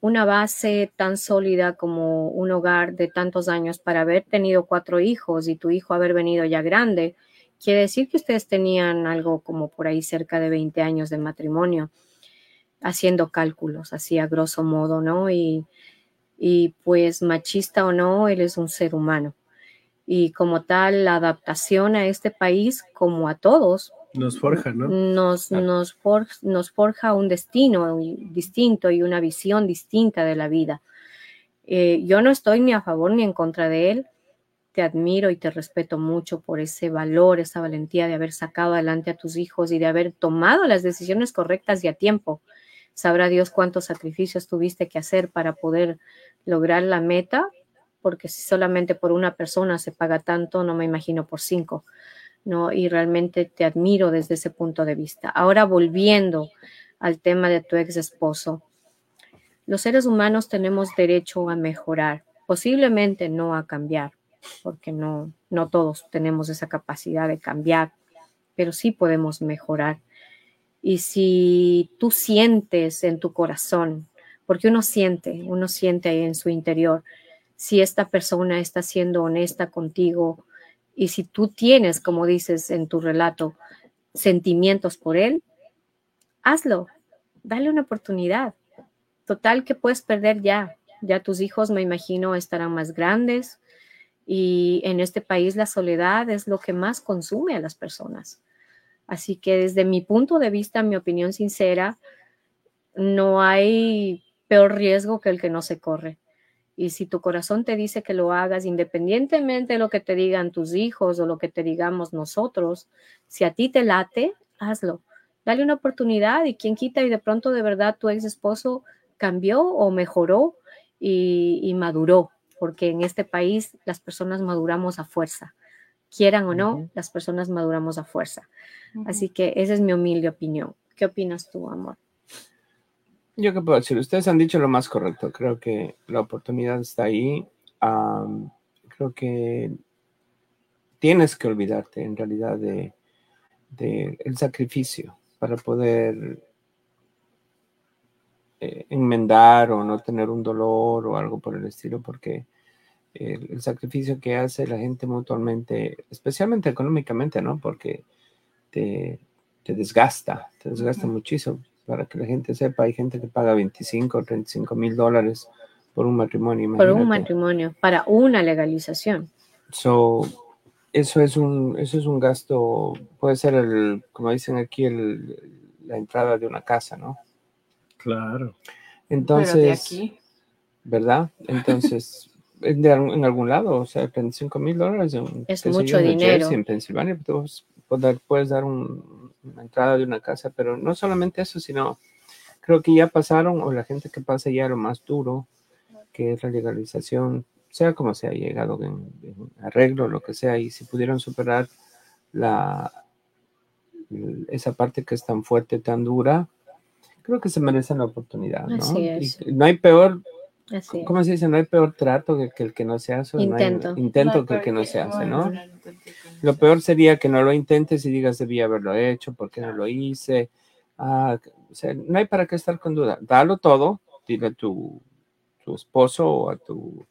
una base tan sólida como un hogar de tantos años para haber tenido cuatro hijos y tu hijo haber venido ya grande, quiere decir que ustedes tenían algo como por ahí cerca de 20 años de matrimonio, haciendo cálculos, así a grosso modo, ¿no? Y, y pues machista o no, él es un ser humano. Y como tal, la adaptación a este país, como a todos, Nos forja, ¿no? nos, Claro. nos, for- nos forja un destino distinto y una visión distinta de la vida. Eh, yo no estoy ni a favor ni en contra de él. Te admiro y te respeto mucho por ese valor, esa valentía de haber sacado adelante a tus hijos y de haber tomado las decisiones correctas y a tiempo. Sabrá Dios cuántos sacrificios tuviste que hacer para poder lograr la meta, porque si solamente por una persona se paga tanto, no me imagino por cinco, ¿no? Y realmente te admiro desde ese punto de vista. Ahora volviendo al tema de tu ex esposo, los seres humanos tenemos derecho a mejorar, posiblemente no a cambiar, porque no, no todos tenemos esa capacidad de cambiar, pero sí podemos mejorar. Y si tú sientes en tu corazón, porque uno siente, uno siente ahí en su interior, si esta persona está siendo honesta contigo y si tú tienes, como dices en tu relato, sentimientos por él, hazlo, dale una oportunidad. Total que puedes perder ya, ya tus hijos me imagino estarán más grandes y en este país la soledad es lo que más consume a las personas. Así que desde mi punto de vista, mi opinión sincera, no hay peor riesgo que el que no se corre. Y si tu corazón te dice que lo hagas, independientemente de lo que te digan tus hijos o lo que te digamos nosotros, si a ti te late, hazlo. Dale una oportunidad y quien quita y de pronto de verdad tu ex esposo cambió o mejoró y, maduró, porque en este país las personas maduramos a fuerza. Quieran o no, las personas maduramos a fuerza. Así que esa es mi humilde opinión. ¿Qué opinas tú, amor? Yo qué puedo decir, ustedes han dicho lo más correcto. Creo que la oportunidad está ahí. creo que tienes que olvidarte en realidad de, el sacrificio para poder eh, enmendar o no tener un dolor o algo por el estilo, porque el, el, sacrificio que hace la gente mutuamente, especialmente económicamente, ¿no? Porque te, te desgasta, te desgasta muchísimo para que la gente sepa, hay gente que paga 25 o 35 mil dólares por un matrimonio. Por un matrimonio, para una legalización. So, eso es un, eso es un gasto, puede ser el, como dicen aquí, el, la entrada de una casa, ¿no? Claro. Entonces, aquí. ¿verdad? Entonces, <laughs> en, en, algún lado, o sea, 35 mil dólares es mucho dinero. en Pensilvania, puedes, puedes dar un, la entrada de una casa, pero no solamente eso, sino creo que ya pasaron, o la gente que pasa ya lo más duro, que es la legalización, sea como sea, llegado en, arreglo, lo que sea, y si pudieron superar la, esa parte que es tan fuerte, tan dura, creo que se merecen la oportunidad, ¿no? no hay peor, ¿cómo se dice? No hay peor trato que, el que no se hace, intento, intento que el que no se hace, ¿no? Lo peor sería que no lo intentes y digas debía haberlo hecho, ¿por qué no lo hice? Ah, o sea, no hay para qué estar con duda. Dalo todo, dile a tu, tu esposo o a tu,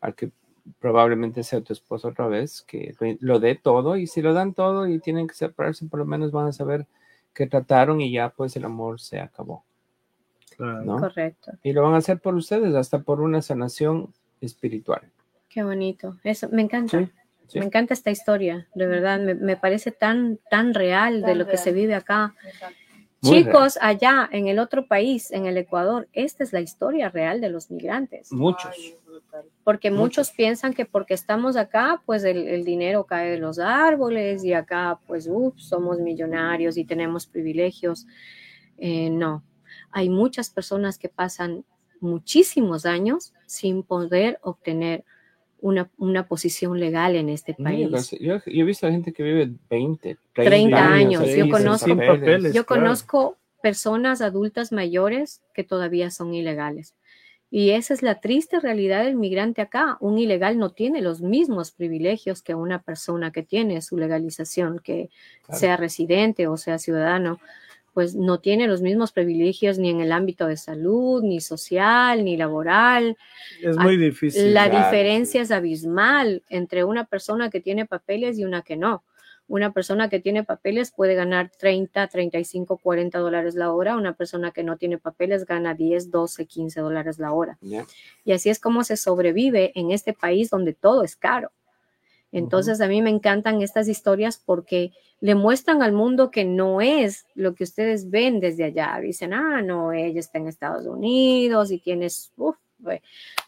al que probablemente sea tu esposo otra vez, que lo, dé todo y si lo dan todo y tienen que separarse, por lo menos van a saber que trataron y ya pues el amor se acabó. Claro. Correcto. Y lo van a hacer por ustedes, hasta por una sanación espiritual. Qué bonito. Eso me encanta. Me encanta esta historia, de verdad, me, parece tan, tan real de lo que se vive acá. Chicos, allá en el otro país, en el Ecuador, esta es la historia real de los migrantes. Muchos. Porque muchos, piensan que porque estamos acá, pues el, dinero cae de los árboles y acá, pues, ups, somos millonarios y tenemos privilegios. Eh, no, hay muchas personas que pasan muchísimos años sin poder obtener una, posición legal en este país. Yo, he visto a gente que vive 20, 30, años. Yo conozco, yo conozco personas adultas mayores que todavía son ilegales. Y esa es la triste realidad del migrante acá. Un ilegal no tiene los mismos privilegios que una persona que tiene su legalización, que sea residente o sea ciudadano pues no tiene los mismos privilegios ni en el ámbito de salud, ni social, ni laboral. Es muy difícil. La diferencia es abismal entre una persona que tiene papeles y una que no. Una persona que tiene papeles puede ganar 30, 35, 40 dólares la hora. Una persona que no tiene papeles gana 10, 12, 15 dólares la hora. Y así es como se sobrevive en este país donde todo es caro. Entonces a mí me encantan estas historias porque le muestran al mundo que no es lo que ustedes ven desde allá. Dicen, ah, no, ella está en Estados Unidos y tienes, uf,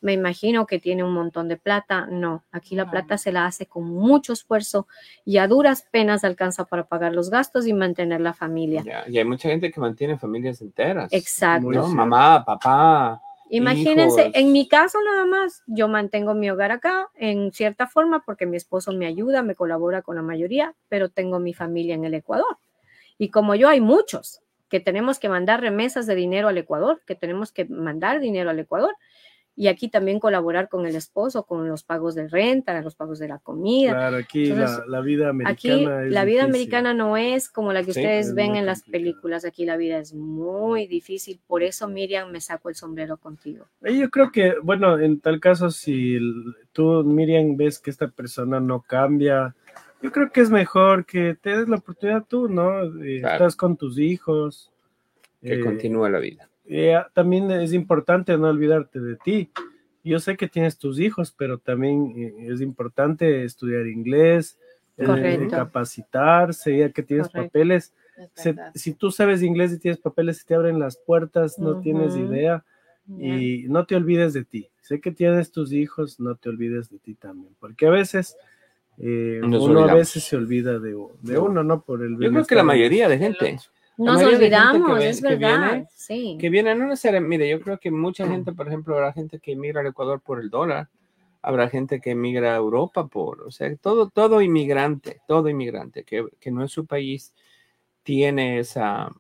me imagino que tiene un montón de plata. No, aquí la plata se la hace con mucho esfuerzo y a duras penas alcanza para pagar los gastos y mantener la familia. y hay mucha gente que mantiene familias enteras. Exacto. Mamá, papá, Imagínense, hijos. en mi caso nada más, yo mantengo mi hogar acá en cierta forma porque mi esposo me ayuda, me colabora con la mayoría, pero tengo mi familia en el Ecuador. Y como yo hay muchos que tenemos que mandar remesas de dinero al Ecuador, que tenemos que mandar dinero al Ecuador. Y aquí también colaborar con el esposo, con los pagos de renta, los pagos de la comida. Claro, aquí Entonces, la, la vida americana Aquí es la vida difícil. americana no es como la que Sí, ustedes es ven en las complicado. películas. Aquí la vida es muy difícil. Por eso, Miriam, me saco el sombrero contigo. Eh, Yo creo que, bueno, en tal caso, si tú, Miriam, ves que esta persona no cambia, yo creo que es mejor que te des la oportunidad tú, ¿no? Eh, Claro. Estás con tus hijos. Que eh, continúe la vida. Eh, también es importante no olvidarte de ti. Yo sé que tienes tus hijos, pero también eh, es importante estudiar inglés, eh, capacitarse, ya que tienes Correcto. papeles. Se- si tú sabes inglés y tienes papeles, se te abren las puertas, no tienes idea. Y no te olvides de ti. Sé que tienes tus hijos, no te olvides de ti también. Porque a veces eh, uno a veces se olvida de, de uno, ¿no? Por el Yo creo que la mayoría de gente Nos que olvidamos, es que verdad. viene- sí. que viene, no necesariamente, mire, yo creo que mucha gente, por ejemplo, habrá gente que emigra al Ecuador por el dólar, habrá gente que emigra a Europa por, o sea, todo, todo inmigrante, todo inmigrante que, que no es su país tiene esa,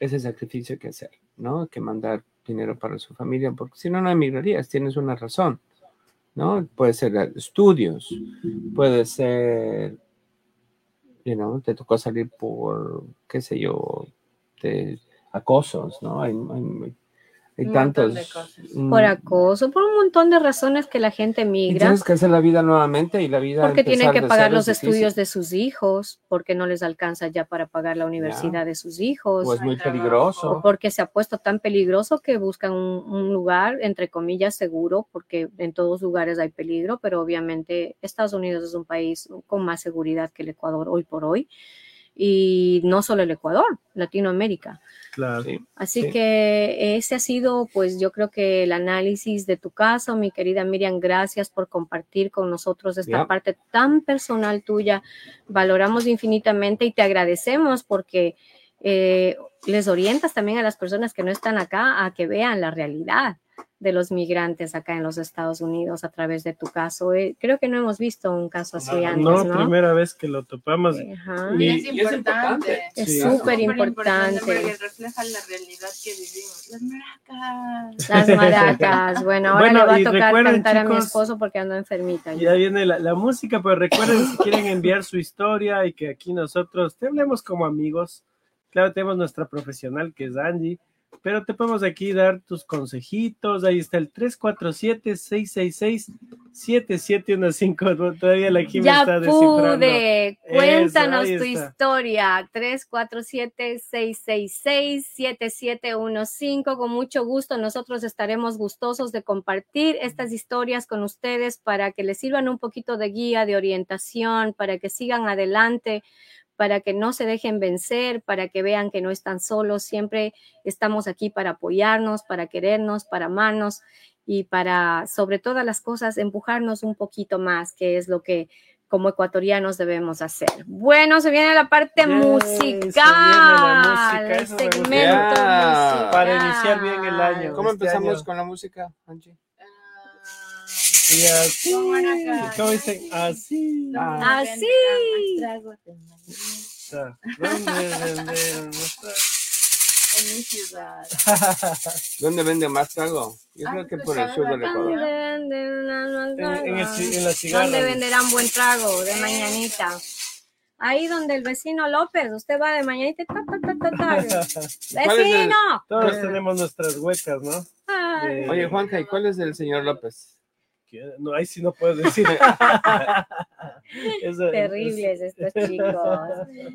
ese sacrificio que hacer, ¿no? Que mandar dinero para su familia, porque si no, no emigrarías, tienes una razón, ¿no? Puede ser estudios, puede ser, you know, te tocó salir por, qué sé yo, de acosos, ¿no? Hay, hay- hay Un tantos. montón de cosas. mm, Por acoso, por un montón de razones que la gente y migra. tienes que hacer la vida nuevamente y la vida. Porque tienen que pagar los difícil. estudios de sus hijos, porque no les alcanza ya para pagar la universidad de sus hijos, O es muy peligroso. o porque se ha puesto tan peligroso que buscan un, un lugar, entre comillas, seguro, porque en todos lugares hay peligro, pero obviamente Estados Unidos es un país con más seguridad que el Ecuador hoy por hoy. Y no solo el Ecuador, Latinoamérica. Claro. Sí. Así Sí. que ese ha sido, pues yo creo que el análisis de tu caso, mi querida Miriam, gracias por compartir con nosotros esta parte tan personal tuya. Valoramos infinitamente y te agradecemos porque eh, les orientas también a las personas que no están acá a que vean la realidad de los migrantes acá en los Estados Unidos a través de tu caso. Eh, creo que no hemos visto un caso así antes, No, ¿no? primera vez que lo topamos. Ajá. Y- Y es importante. Es Sí. súper importante importante. Porque refleja la realidad que vivimos. Las maracas. Las <laughs> maracas. Bueno, ahora Bueno, le va y a tocar recuerden, cantar a mi chicos, esposo porque ando enfermita. Ya viene la, la música, pero recuerden si quieren enviar su historia y que aquí nosotros te hablemos como amigos. Claro, tenemos nuestra profesional que es Angie, pero te podemos aquí dar tus consejitos. Ahí está el 347-666-7715. <laughs> Todavía la Jimmy Ya está pude. Cuéntanos ahí tu está. historia. 347-666-7715. Con mucho gusto, nosotros estaremos gustosos de compartir estas historias con ustedes para que les sirvan un poquito de guía, de orientación, para que sigan adelante, para que no se dejen vencer, para que vean que no están solos. Siempre estamos aquí para apoyarnos, para querernos, para amarnos y para, sobre todas las cosas, empujarnos un poquito más, que es lo que como ecuatorianos debemos hacer. Bueno, se viene la parte Yay, se viene musical, la música, el segmento musical. Para iniciar bien el año. ¿Cómo Este empezamos año- con la música, Angie? Y así. ¿cómo dicen? Así. Así. ¿Dónde En mi ciudad. <laughs> ¿Dónde vende más trago? Yo Ah, creo que pues, por el sur del ¿dónde Ecuador. En, En, el la cigarra. donde venderán buen trago de mañanita. Ahí donde el vecino López, usted va de mañanita. ta, ta, ta, ta, ta. <laughs> ¿Cuál es el- ¡Vecino! Todos tenemos nuestras huecas, ¿no? Ay, De- Oye, Juanca, ¿y cuál es del señor López? No, ahí sí no puedo decir. <laughs> Eso- Terribles estos chicos.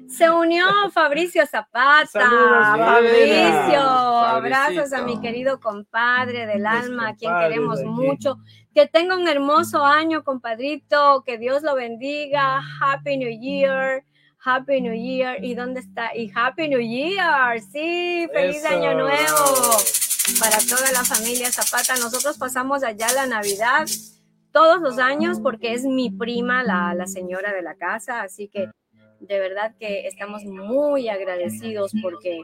Se unió Fabricio Zapata. Saludos, Fabricio. Abrazos a mi querido compadre del Mis alma, a quien queremos aquí. mucho. Que tenga un hermoso año, compadrito. Que Dios lo bendiga. Happy New Year. Happy New Year. ¿Y dónde está? Y Happy New Year. Sí, feliz Eso. año nuevo para toda la familia Zapata. Nosotros pasamos allá la Navidad todos los años porque es mi prima, la, la señora de la casa, así que De verdad que estamos muy agradecidos porque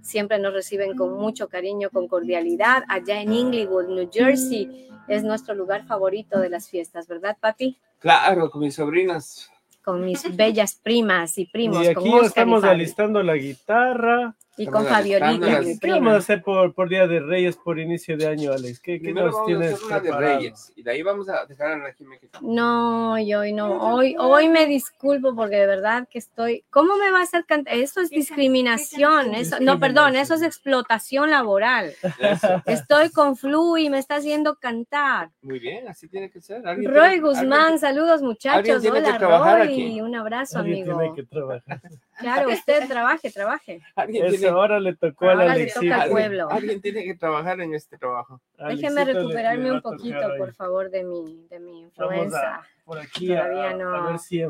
siempre nos reciben con mucho cariño, con cordialidad. Allá en Inglewood, New Jersey, es nuestro lugar favorito de las fiestas, ¿verdad, papi? Claro, con mis sobrinas. Con mis bellas primas y primos. Y aquí estamos alistando la guitarra. Y con Fabiolita, mi ¿Qué vamos a hacer por, por Día de Reyes, por inicio de año, Alex? ¿Qué, qué nos vamos a tienes hacer una de preparado? Reyes y de ahí vamos a dejar a la Jiménez. No, yo hoy no. Hoy, hoy me disculpo porque de verdad que estoy. ¿Cómo me va a hacer cantar? Eso es ¿Qué can- discriminación. Eso, no, perdón, eso es explotación laboral. Eso. Estoy con Flu y me está haciendo cantar. Muy bien, así tiene que ser. Roy tiene- Guzmán, alguien- saludos muchachos. Hola Roy, aquí. un abrazo amigo. tiene que trabajar. Claro, usted trabaje, trabaje. Ahora le tocó a la Ahora le toca al pueblo. Alguien tiene que trabajar en este trabajo. Déjeme Alexita le- recuperarme un poquito, por favor, de mi, de mi influenza. por aquí a, no. a ver si eh,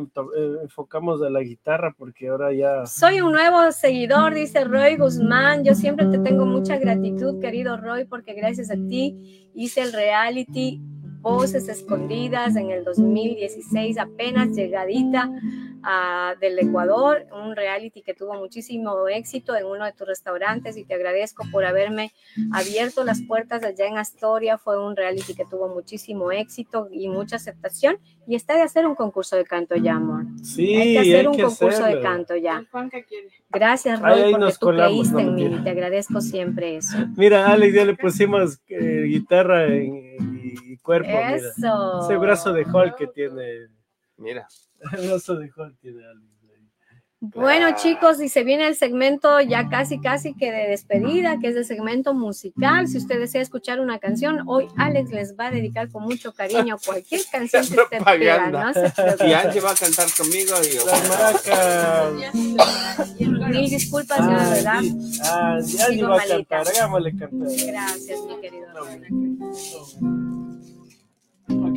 enfocamos a la guitarra, porque ahora ya... Soy un nuevo seguidor, dice Roy Guzmán. Yo siempre te tengo mucha gratitud, querido Roy, porque gracias a ti hice el reality Voces Escondidas en el 2016, apenas llegadita ah, del Ecuador, un reality que tuvo muchísimo éxito en uno de tus restaurantes y te agradezco por haberme abierto las puertas allá en Astoria. Fue un reality que tuvo muchísimo éxito y mucha aceptación y está de hacer un concurso de canto ya, amor. Sí, hay que hacer un que concurso de hacerlo. canto ya. Gracias, Ahí- Roy, ahí porque nos tú colamos, creíste no en mí. mentira. Te agradezco siempre eso. Mira, Alex, ya le <laughs> pusimos eh, guitarra en- y, y cuerpo, mira. Eso. Ese brazo de Hulk que tiene. Mira. <laughs> El brazo de Hulk tiene Alex. ahí. Bueno, Ah. chicos, y se viene el segmento ya casi, casi que de despedida, que es el segmento musical. Si usted desea escuchar una canción, hoy Alex les va a dedicar con mucho cariño <laughs> cualquier canción que usted pida. No <laughs> Y. Angie va a cantar conmigo y Las maracas. Mil disculpas, ya, Ah, ¿verdad? sí. Ah, ni va a cantar, hagámosle cantar. Gracias, mi querido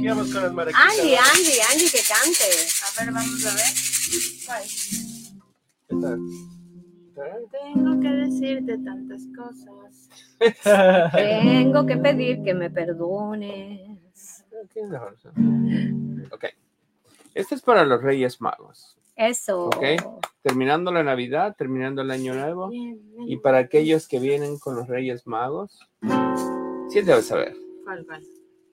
vamos con las maracas. Angie, Angie, Angie, que cante. A ver, vamos a ver. ¿Cuál? ¿Eh? Tengo que decirte tantas cosas. Tengo que pedir que me perdones. Ok. Este es para los Reyes Magos. Eso. Ok. Terminando la Navidad, terminando el Año Nuevo. Bien, bien. Y para aquellos que vienen con los Reyes Magos, sí debes saber. ¿Cuál, cuál?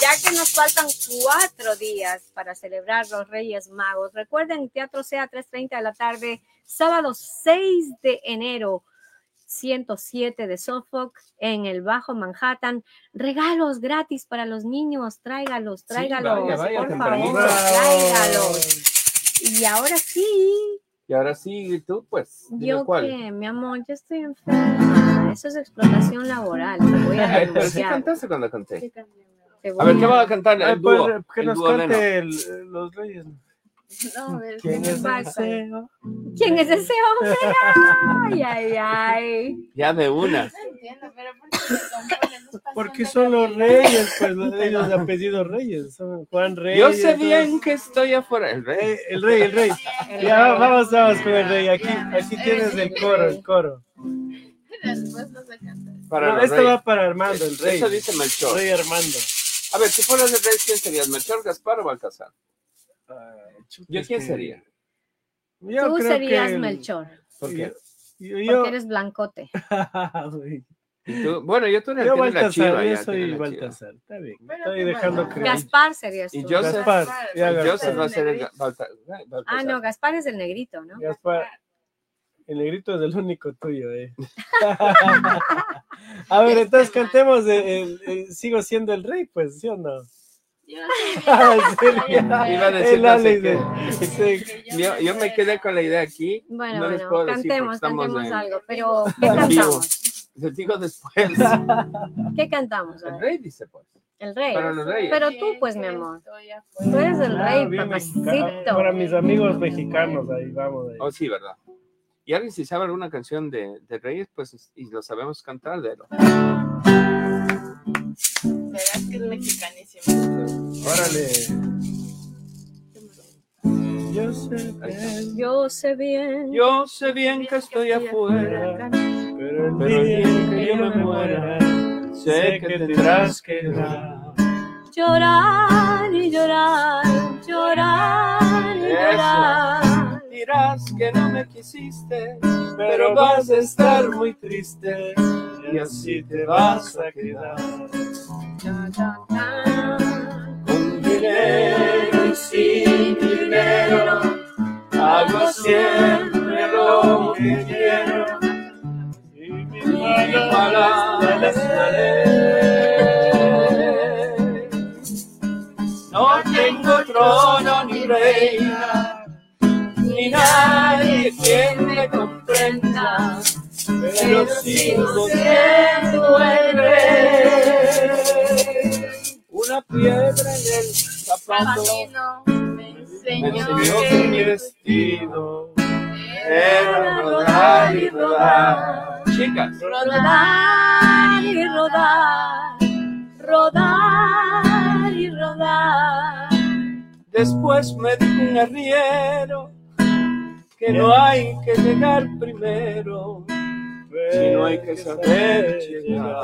Ya que nos faltan cuatro días para celebrar los Reyes Magos. Recuerden, Teatro Sea 3.30 de la tarde, sábado 6 de enero, 107 de Suffolk, en el Bajo Manhattan. Regalos gratis para los niños, tráigalos, tráigalos, vaya, vaya, por favor, tráigalos. Y ahora sí, Y ahora sí, tú, pues, yo cuál. qué, mi amor, yo estoy enferma. Eso es explotación laboral. Te voy a <laughs> cantaste cuando canté. Sí, también. Te A ver, ¿qué va a cantar Ay, el pues, dúo? que El nos dúo cante el- los reyes. No, <laughs> a ver, ¿Quién es deseo? ¿Quién es ese hombre? <laughs> Ay, ay, ay. Ya de una. No entiendo, pero ¿por qué Porque son los reyes, pues los ellos de apellido Reyes. Son Juan Reyes. Yo sé todos. bien que estoy afuera. El rey. Eh, el rey, el rey. El Ya, rey. vamos, vamos con el rey. Aquí, Ya, aquí tienes el coro, el coro. Después. Para No, esto va para Armando, el rey. Eso dice Melchor. Rey Armando. A ver, si fueras el rey, ¿quién serías? ¿Melchor, Gaspar o Baltasar? Chuta, ¿Yo quién sería? Yo Tú creo serías que el- Melchor, ¿Por qué? Yo, yo, porque eres blancote. <laughs> Y tú- bueno, yo tú eres Yo el Baltasar, chiva. yo soy la chiva. Baltasar. Está bien. Estoy qué dejando bueno. creer. Gaspar serías Y tú. Joseph- Gaspar. ya, Y Gaspar. Joseph va a ser el. Balta- Baltasar. Ah, no, Gaspar es el negrito, ¿no? Gaspar. El negrito es el único tuyo, eh. <laughs> <laughs> A ver, entonces cantemos de, el- el- sigo siendo el rey, pues, ¿sí o no? Yo ¿en serio? Iba a decir El no sé Alex qué. de- sí. Yo, yo me quedé con la idea aquí. Bueno, no les bueno, puedo decir cantemos, estamos cantemos en- algo, pero ¿qué cantamos? Les digo después. <laughs> ¿Qué cantamos? El rey dice pues. El rey. Para los reyes. Pero tú, pues, mi amor. Tú eres el Ah, rey, papacito. Para mis amigos mexicanos, ahí vamos. Ahí. Oh, sí, ¿verdad? Y alguien si sabe alguna canción de, de Reyes, pues, y lo sabemos cantar, de Verás que es mexicanísimo. Órale. Yo sé que Yo sé bien. Yo sé bien que estoy afuera, pero el pero día que yo me muera, sé que tendrás que dar. Llorar y llorar, llorar y llorar. Dirás que no me quisiste, pero vas a estar muy triste y así te vas a quedar. Con dinero y sin dinero. Hago siempre lo que quiero. Y mis palabras daré. No tengo trono ni reina, ni nadie quien me comprenda, pero sigo siendo el rey. Una piedra en el zapato me enseñó que que mi destino era rodar y rodar. Chicas, Rodar y rodar, rodar y rodar. después me dijo un arriero que no hay que llegar primero, sino hay que saber llegar.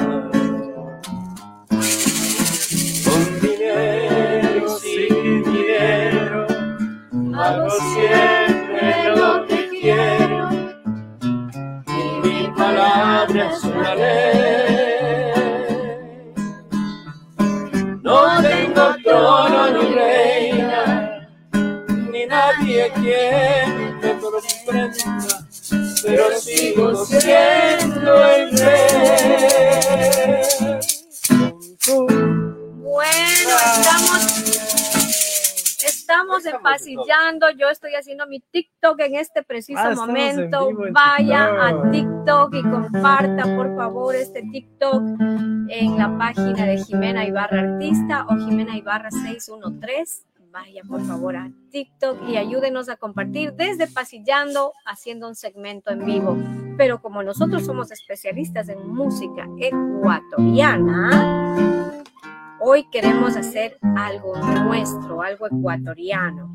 Con dinero, sin dinero, hago siempre lo que quiero. Y mi palabra es una ley. No tengo trono ni reina, ni nadie quien pero sigo siendo el rey. Bueno, estamos, estamos empasillando. Yo estoy haciendo mi TikTok en este preciso Ah, momento. Vaya a TikTok y comparta, por favor, este TikTok en la página de Jimena Ibarra Artista o Jimena Ibarra 613. Vaya, por favor, a TikTok y ayúdenos a compartir desde Pasillando, haciendo un segmento en vivo. Pero como nosotros somos especialistas en música ecuatoriana, Hoy queremos hacer algo nuestro, algo ecuatoriano.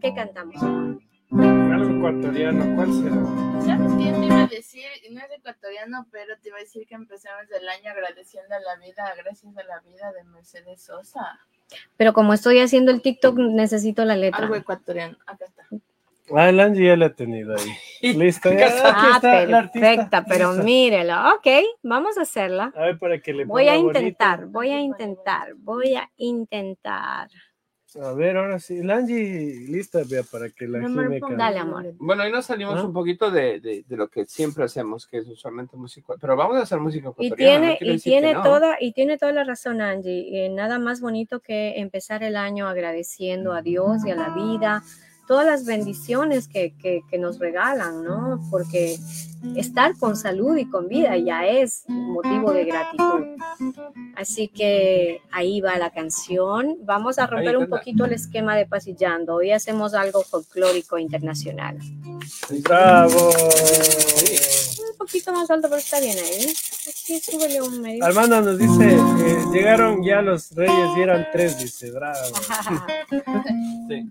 ¿Qué cantamos? Algo ecuatoriano, ¿cuál será? ¿Sabes qué te iba a decir? No es ecuatoriano, pero te iba a decir que empezamos el año agradeciendo a la vida, gracias a la vida de Mercedes Sosa. Pero como estoy haciendo el TikTok, necesito la letra. Algo ecuatoriano. Acá está. Ah, el Angie ya la ha tenido ahí. <laughs> Listo. ya, aquí Ah, está perfecta, pero Lista. mírela. Ok, vamos a hacerla. A ver, para que le Voy a bonito. intentar, voy a intentar, voy a intentar. A ver, ahora sí. La Angie, lista, vea, para que la No cante. Dale, amor. Bueno, ahí nos salimos ¿Ah? un poquito de, de, de lo que siempre hacemos, que es usualmente música, pero vamos a hacer música Y tiene, no y tiene no. toda, y tiene toda la razón, Angie. Eh, nada más bonito que empezar el año agradeciendo a Dios y a la vida, todas las bendiciones que, que, que nos regalan, ¿no? Porque estar con salud y con vida ya es motivo de gratitud. Así que ahí va la canción. Vamos a romper un poquito el esquema de pasillando. Hoy hacemos algo folclórico internacional. Bravo. Un poquito más alto, pero está bien ahí. Súbele un medio. Armando nos dice, eh, llegaron ya los reyes y eran tres, dice, bravo. <laughs> Sí.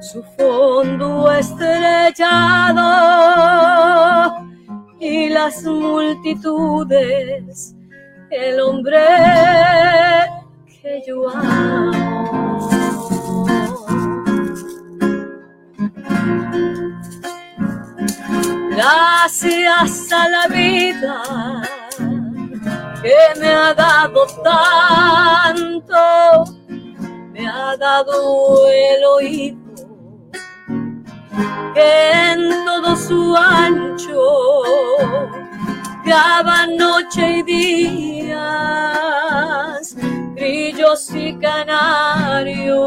su fondo estrellado y las multitudes, el hombre que yo amo. Gracias a la vida que me ha dado tanto, me ha dado el oído que en todo su ancho graba noche y días, grillos y canarios,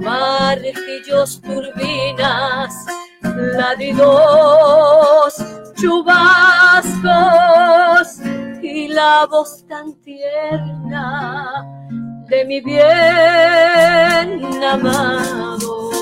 martillos, turbinas, ladridos, chubascos y la voz tan tierna de mi bien amado.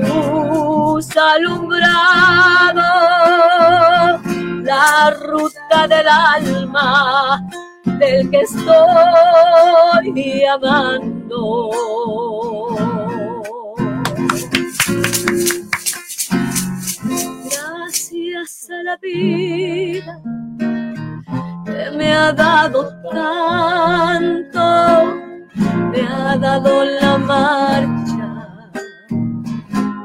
luz alumbrado, la ruta del alma del que estoy amando. Gracias a la vida que me ha dado tanto, me ha dado la marcha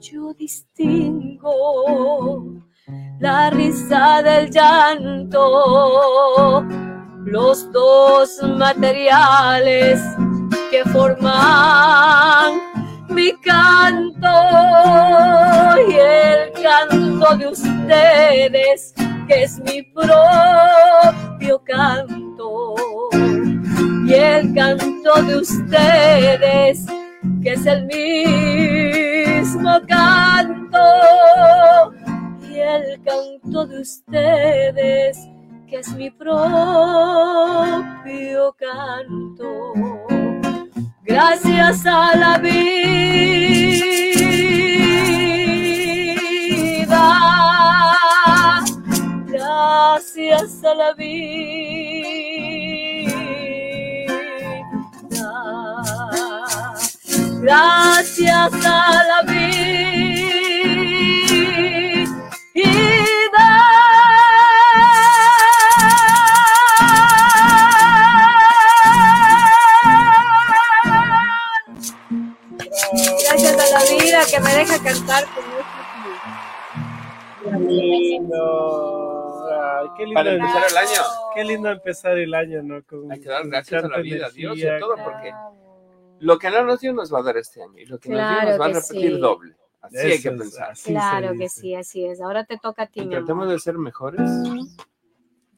yo distingo la risa del llanto, los dos materiales que forman mi canto y el canto de ustedes, que es mi propio canto. Y el canto de ustedes, que es el canto. Y el canto de ustedes, que es mi propio canto gracias a la vida, gracias a la vida, gracias a la vida. Gracias a la vida que me deja cantar con mucho lindo. Ay, qué lindo. Para empezar el año. Qué lindo empezar el año, ¿no? Con, Hay que dar gracias a la vida, Dios y todo, porque lo que no nos dio nos va a dar este año y lo que nos dio nos va a repetir sí. doble. Así hay que es, pensar. claro que sí, así es. Ahora te toca a ti, tratemos de ser mejores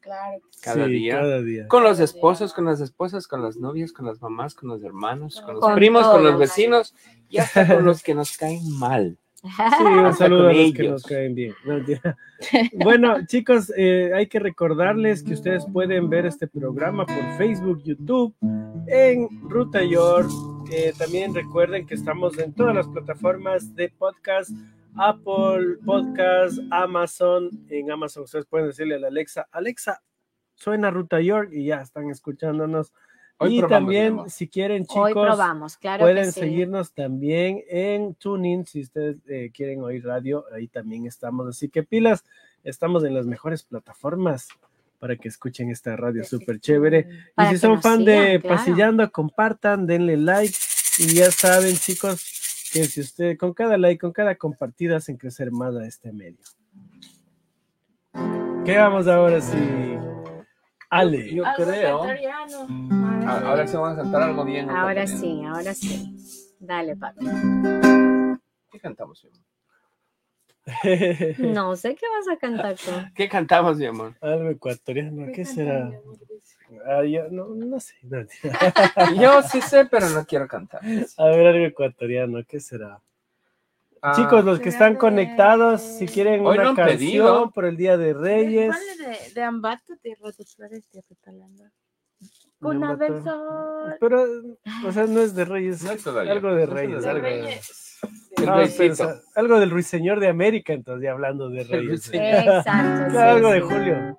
Claro. que sí. cada Sí, día. Cada día. Con los esposos, con las esposas, con las novias, con las mamás, con los hermanos, con los Con primos, con los vecinos y hasta con los <laughs> que nos caen mal. Sí, un Hasta saludo a los que nos caen bien. Bueno, chicos, eh, hay que recordarles que ustedes pueden ver este programa por Facebook, YouTube, en Ruta York. Eh, también recuerden que estamos en todas las plataformas de podcast, Apple Podcast, Amazon. En Amazon ustedes pueden decirle a la Alexa, Alexa, suena Ruta York y ya están escuchándonos. Hoy y probamos, también, si quieren, chicos, Hoy probamos, claro Pueden que sí. seguirnos también en TuneIn si ustedes eh, quieren oír radio, ahí también estamos. Así que pilas, estamos en las mejores plataformas para que escuchen esta radio súper chévere. Y Para si que son fan sigan, de claro. Pasillando, compartan, denle like. Y ya saben, chicos, que si usted con cada like, con cada compartida, hacen crecer más a este medio. ¿Qué vamos ahora sí? Ale. Yo creo. ecuatoriano. A- Ahora sí vamos a cantar algo bien. Ahora sí, ahora sí. Dale, papi. ¿Qué cantamos, amor? No sé qué vas a cantar tú. <laughs> ¿Qué cantamos, mi amor? Algo ecuatoriano, ¿qué será? Ah, yo no, no sé. no. <laughs> Yo sí sé, pero no quiero cantar. A ver, algo ecuatoriano, ¿qué será? Ah, Chicos, los que están de- conectados, si quieren Hoy no una han canción pedido. por el Día de Reyes. ¿Cuál es de, de Ambato de Flores de sol. Pero, o sea, no es de Reyes, No es algo de No es Reyes. todavía. Algo, De de- Reyes. Pensar, algo del Ruiseñor de América, entonces, ya hablando de Reyes. Ruiseñor. Exacto. sí, algo de. Julio.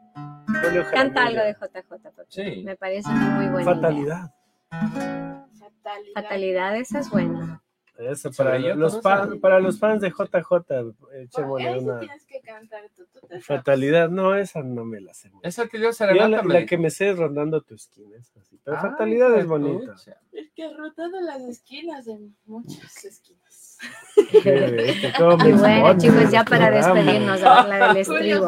Julio Canta algo de JJ. Sí. Me parece muy buena. idea. Fatalidad. Fatalidad. Fatalidad, esa es buena. Eso, para los, para los fans de JJ, echémosle una tienes que cantar tú. tú te sabes. fatalidad. No, esa no me la sé. Esa que Dios Yo la, serenata la que me sé es rondando tu esquina. Pero Ay, fatalidad es bonita. Es que he rotado las esquinas de muchas esquinas. Qué Y bueno, chicos, ya para despedirnos, a ver la del <laughs> estribo.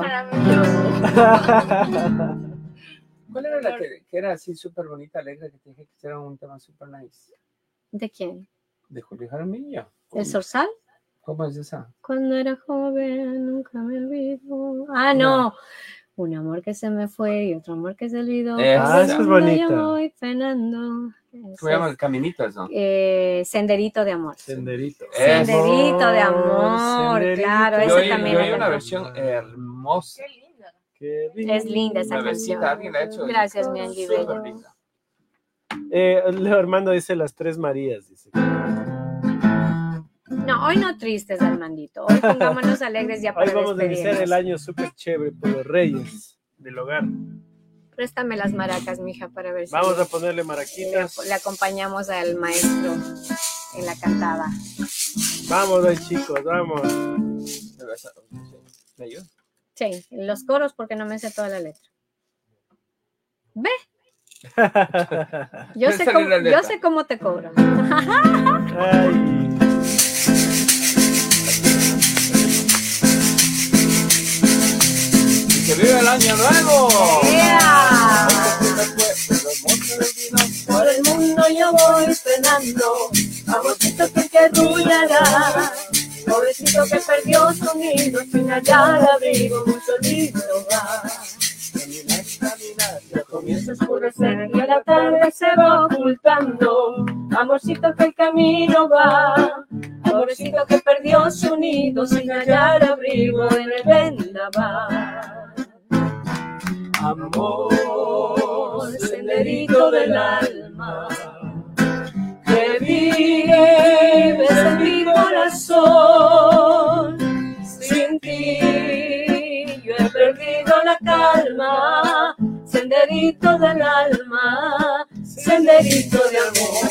¿Cuál era la que, que era así súper bonita, alegre, que te dije que era un tema súper nice? ¿De quién? De Julio Jaramillo. ¿El Sorsal? ¿Cómo es esa? Cuando era joven, nunca me olvido. Ah, no. Un amor que se me fue y otro amor que se olvidó. El Ah, esa es bonita. Yo voy penando. Se llama es, Caminitos, ¿no? eh, Senderito de amor. Senderito. Eso. Senderito de amor, Senderito. claro, Yo ese también yo oí una versión hermosa. Qué linda. Qué Es linda esa canción. alguien la ha hecho. Gracias, mi Angie linda. Eh, Leo Armando dice las tres Marías. Dice. No, hoy no tristes, Armandito. Hoy pongámonos <laughs> alegres ya Hoy para vamos a iniciar el año súper chévere por los Reyes del hogar. Préstame las maracas, mija, para ver si Vamos a ponerle le, maraquitas. le acompañamos al maestro en la cantada. Vamos ahí, chicos, vamos. ¿Me ayudas? Sí, los coros porque no me sé toda la letra. Ve, <laughs> yo sé, cómo, la yo sé cómo te cobro. Ay. ¡Y que viva el año nuevo! ¡Ea! Por el mundo yo voy penando, amorcito que te arrullará. Pobrecito que perdió su nido sin hallar abrigo, muy solito va. Ya comienza a oscurecer y a la tarde se va ocultando. Amorcito que el camino va, pobrecito que perdió su nido sin hallar abrigo en el vendaval. Amor, senderito del alma, que vives en mi corazón. Sin ti yo he perdido la calma, senderito del alma, senderito de amor.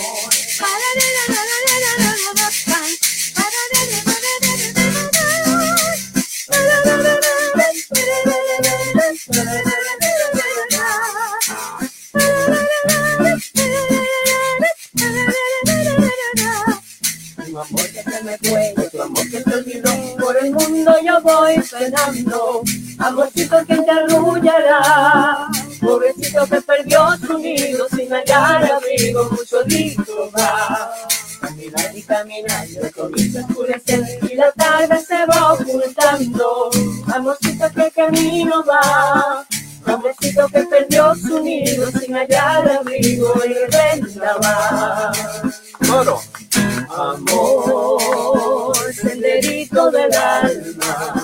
Un amor que se me fue, otro amor que se olvidó. Por el mundo yo voy penando. Amorcito que te arrullará, pobrecito que perdió su nido sin hallar abrigo, mucho lindo va. Caminar y caminar, y comienza a oscurecer y la tarde se va ocultando. Amorcito que camino va, pobrecito que perdió su nido sin hallar abrigo y renta va. Coro. Amor, senderito del alma,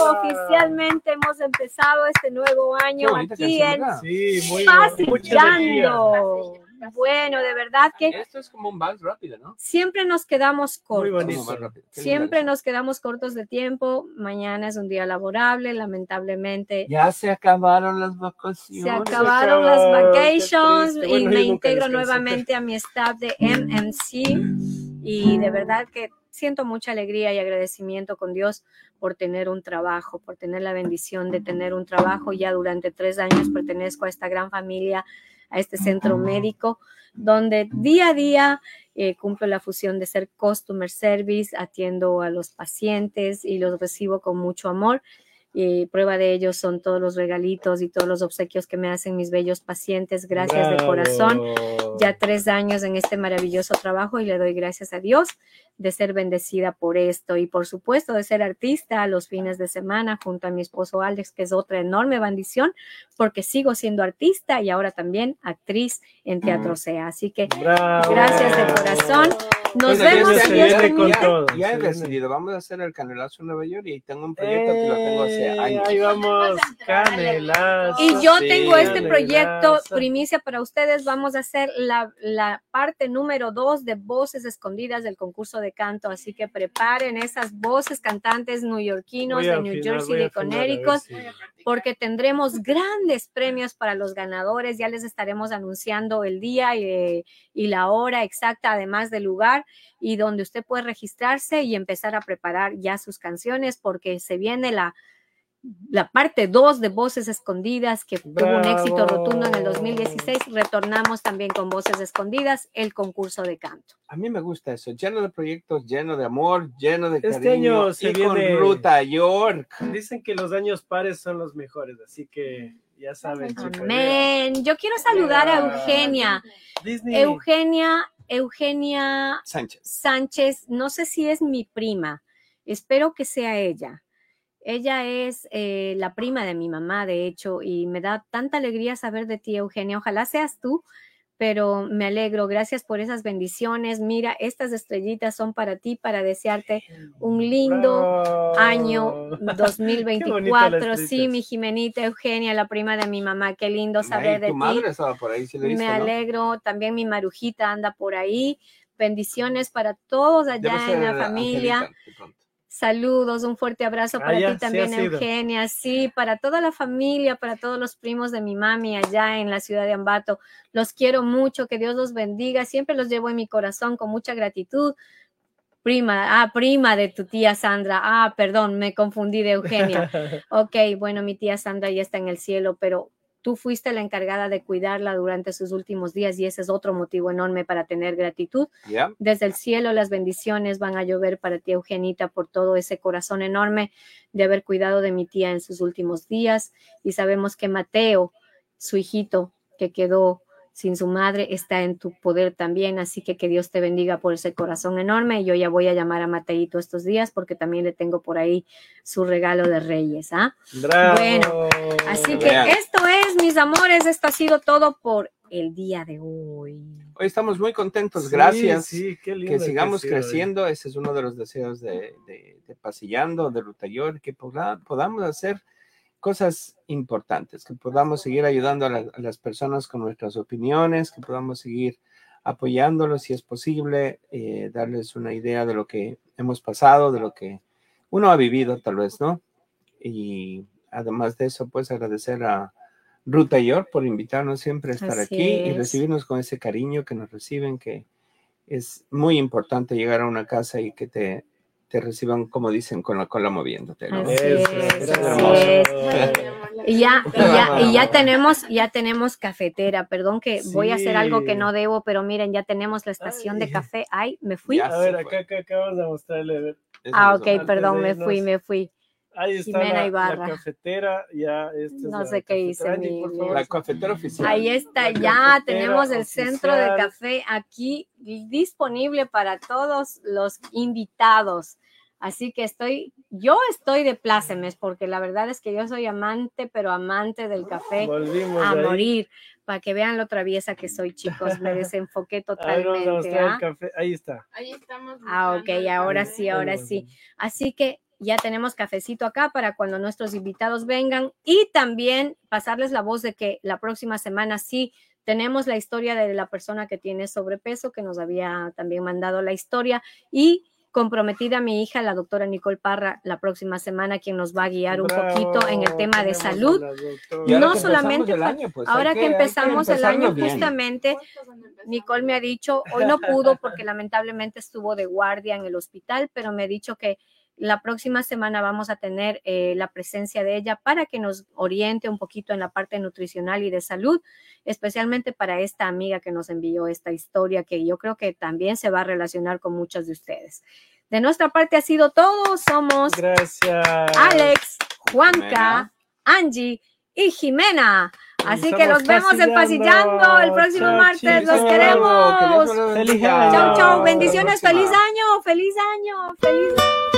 oficialmente hemos empezado este nuevo año aquí canción, en. Sí, muy. Bueno, de verdad que Esto es como un vals rápido, ¿no? siempre nos quedamos Muy cortos. bonito. Como más rápido. Qué Siempre nos quedamos cortos de tiempo. Mañana es un día laborable, lamentablemente. Ya se acabaron las vacaciones. Se acabaron las vacations triste. y Bueno, me integro nuevamente a mi staff de MMC y de verdad que siento mucha alegría y agradecimiento con Dios por tener un trabajo, por tener la bendición de tener un trabajo. Ya durante tres años pertenezco a esta gran familia, a este centro médico, donde día a día eh, cumplo la fusión de ser customer service, atiendo a los pacientes y los recibo con mucho amor. Y prueba de ello son todos los regalitos y todos los obsequios que me hacen mis bellos pacientes. Gracias de corazón. Ya tres años en este maravilloso trabajo y le doy gracias a Dios de ser bendecida por esto y por supuesto de ser artista a los fines de semana junto a mi esposo Alex, que es otra enorme bendición porque sigo siendo artista y ahora también actriz en Teatro SEA. Así que Bravo. Gracias de corazón. Nos Bueno, ya vemos con todo. Ya he decidido, vamos a hacer el canelazo en Nueva York y tengo un proyecto que lo tengo hace Eh, años. Ahí vamos, canelazo. Y yo Sí, tengo este proyecto, primicia para ustedes. Vamos a hacer la, la parte número dos de voces escondidas del concurso de canto. Así que preparen esas voces cantantes neoyorquinos de New Jersey, de Connecticut, si- porque tendremos grandes premios para los ganadores. Ya les estaremos anunciando el día y, eh, y la hora exacta, además del lugar, y donde usted puede registrarse y empezar a preparar ya sus canciones, porque se viene la, la parte 2 de Voces Escondidas, que tuvo un éxito rotundo en el 2016. Retornamos también con Voces Escondidas, el concurso de canto. A mí me gusta eso, lleno de proyectos, lleno de amor, lleno de Este cariño año se y con viene- Ruta York. Dicen que los años pares son los mejores, así que ya saben, chicos. Amén. Yo quiero saludar a. Eugenia. Disney. Eugenia, Eugenia Sánchez. Sánchez, no sé si es mi prima, espero que sea ella. Ella es eh, la prima de mi mamá, de hecho, y me da tanta alegría saber de ti, Eugenia. Ojalá seas tú, pero me alegro. Gracias por esas bendiciones. Mira, estas estrellitas son para ti, para desearte un lindo Bravo. año <laughs> Qué bonita la 2024. Sí, mi Jimenita Eugenia, la prima de mi mamá. Qué lindo saber Ay, de tu ti. madre estaba por ahí, si viste, Me alegro. También mi marujita anda por ahí. Bendiciones para todos allá en la familia. Saludos, un fuerte abrazo Ah, para ti también. Eugenia. Sí, para toda la familia, para todos los primos de mi mami allá en la ciudad de Ambato. Los quiero mucho, que Dios los bendiga. Siempre los llevo en mi corazón con mucha gratitud. Prima, ah, prima de tu tía Sandra. Ah, perdón, me confundí de Eugenia. <laughs> Ok, bueno, mi tía Sandra ya está en el cielo, pero tú fuiste la encargada de cuidarla durante sus últimos días y ese es otro motivo enorme para tener gratitud. Desde el cielo las bendiciones van a llover para ti, Eugenita, por todo ese corazón enorme de haber cuidado de mi tía en sus últimos días. Y sabemos que Mateo, su hijito que quedó sin su madre, está en tu poder también. Así que que Dios te bendiga por ese corazón enorme. Yo ya voy a llamar a Mateito estos días porque también le tengo por ahí su regalo de Reyes. ¿ah? Bravo. Bueno, Así que esto es, mis amores, esto ha sido todo por el día de hoy. Hoy estamos muy contentos, Sí, gracias. sí, qué lindo que sigamos sido, creciendo, ese es uno de los deseos de, de, de Pasillando, de Ruta York, que poda- podamos hacer cosas importantes, que podamos seguir ayudando a, la- a las personas con nuestras opiniones, que podamos seguir apoyándolos si es posible, eh, darles una idea de lo que hemos pasado, de lo que uno ha vivido tal vez, ¿no? Y además de eso, pues agradecer a Ruta York por invitarnos siempre a estar Así aquí y recibirnos con ese cariño que nos reciben, que es muy importante llegar a una casa y que te, te reciban, como dicen, con la cola moviéndote, ¿no? Así Eso, es, es. Y ya, y ya, y ya tenemos, ya tenemos cafetera. Perdón que voy a hacer algo que no debo, pero miren, ya tenemos la estación de café. Ay, me fui. Ya. A ver, acá, acá acabamos de mostrarle. Ah, ok, perdón, me fui, me fui. Ahí está Jimena la, la cafetera. Ya, esta es No la sé qué hice. Angie, mi- favor. La cafetera oficial. Ahí está, La ya tenemos el centro de oficial. café aquí disponible para todos los invitados. Así que estoy, yo estoy de plácemes porque la verdad es que yo soy amante, pero amante del café Volvimos a ahí. morir. Para que vean lo traviesa que soy, chicos, me <laughs> desenfoqué totalmente. mostrar ¿ah? el café. Ahí está. Ahí estamos. Ah, ok, ahora sí, ahora sí. Así que ya tenemos cafecito acá para cuando nuestros invitados vengan y también pasarles la voz de que la próxima semana sí tenemos la historia de la persona que tiene sobrepeso, que nos había también mandado la historia y comprometida mi hija, la doctora Nicole Parra, la próxima semana, quien nos va a guiar un Bravo, poquito en el tema de salud. No solamente año, pues, Ahora que empezamos el año, bien. justamente. Nicole me ha dicho, hoy no pudo porque lamentablemente estuvo de guardia en el hospital, pero me ha dicho que la próxima semana vamos a tener eh, la presencia de ella para que nos oriente un poquito en la parte nutricional y de salud, especialmente para esta amiga que nos envió esta historia que yo creo que también se va a relacionar con muchos de ustedes. De nuestra parte ha sido todo. Somos Gracias. Alex, Juanca, Jimena. Angie y Jimena. Así que los vemos en pasillando. Pasillando el próximo martes. Los queremos. Feliz. Chau, chau. Bendiciones. Feliz año. Feliz año. Feliz año.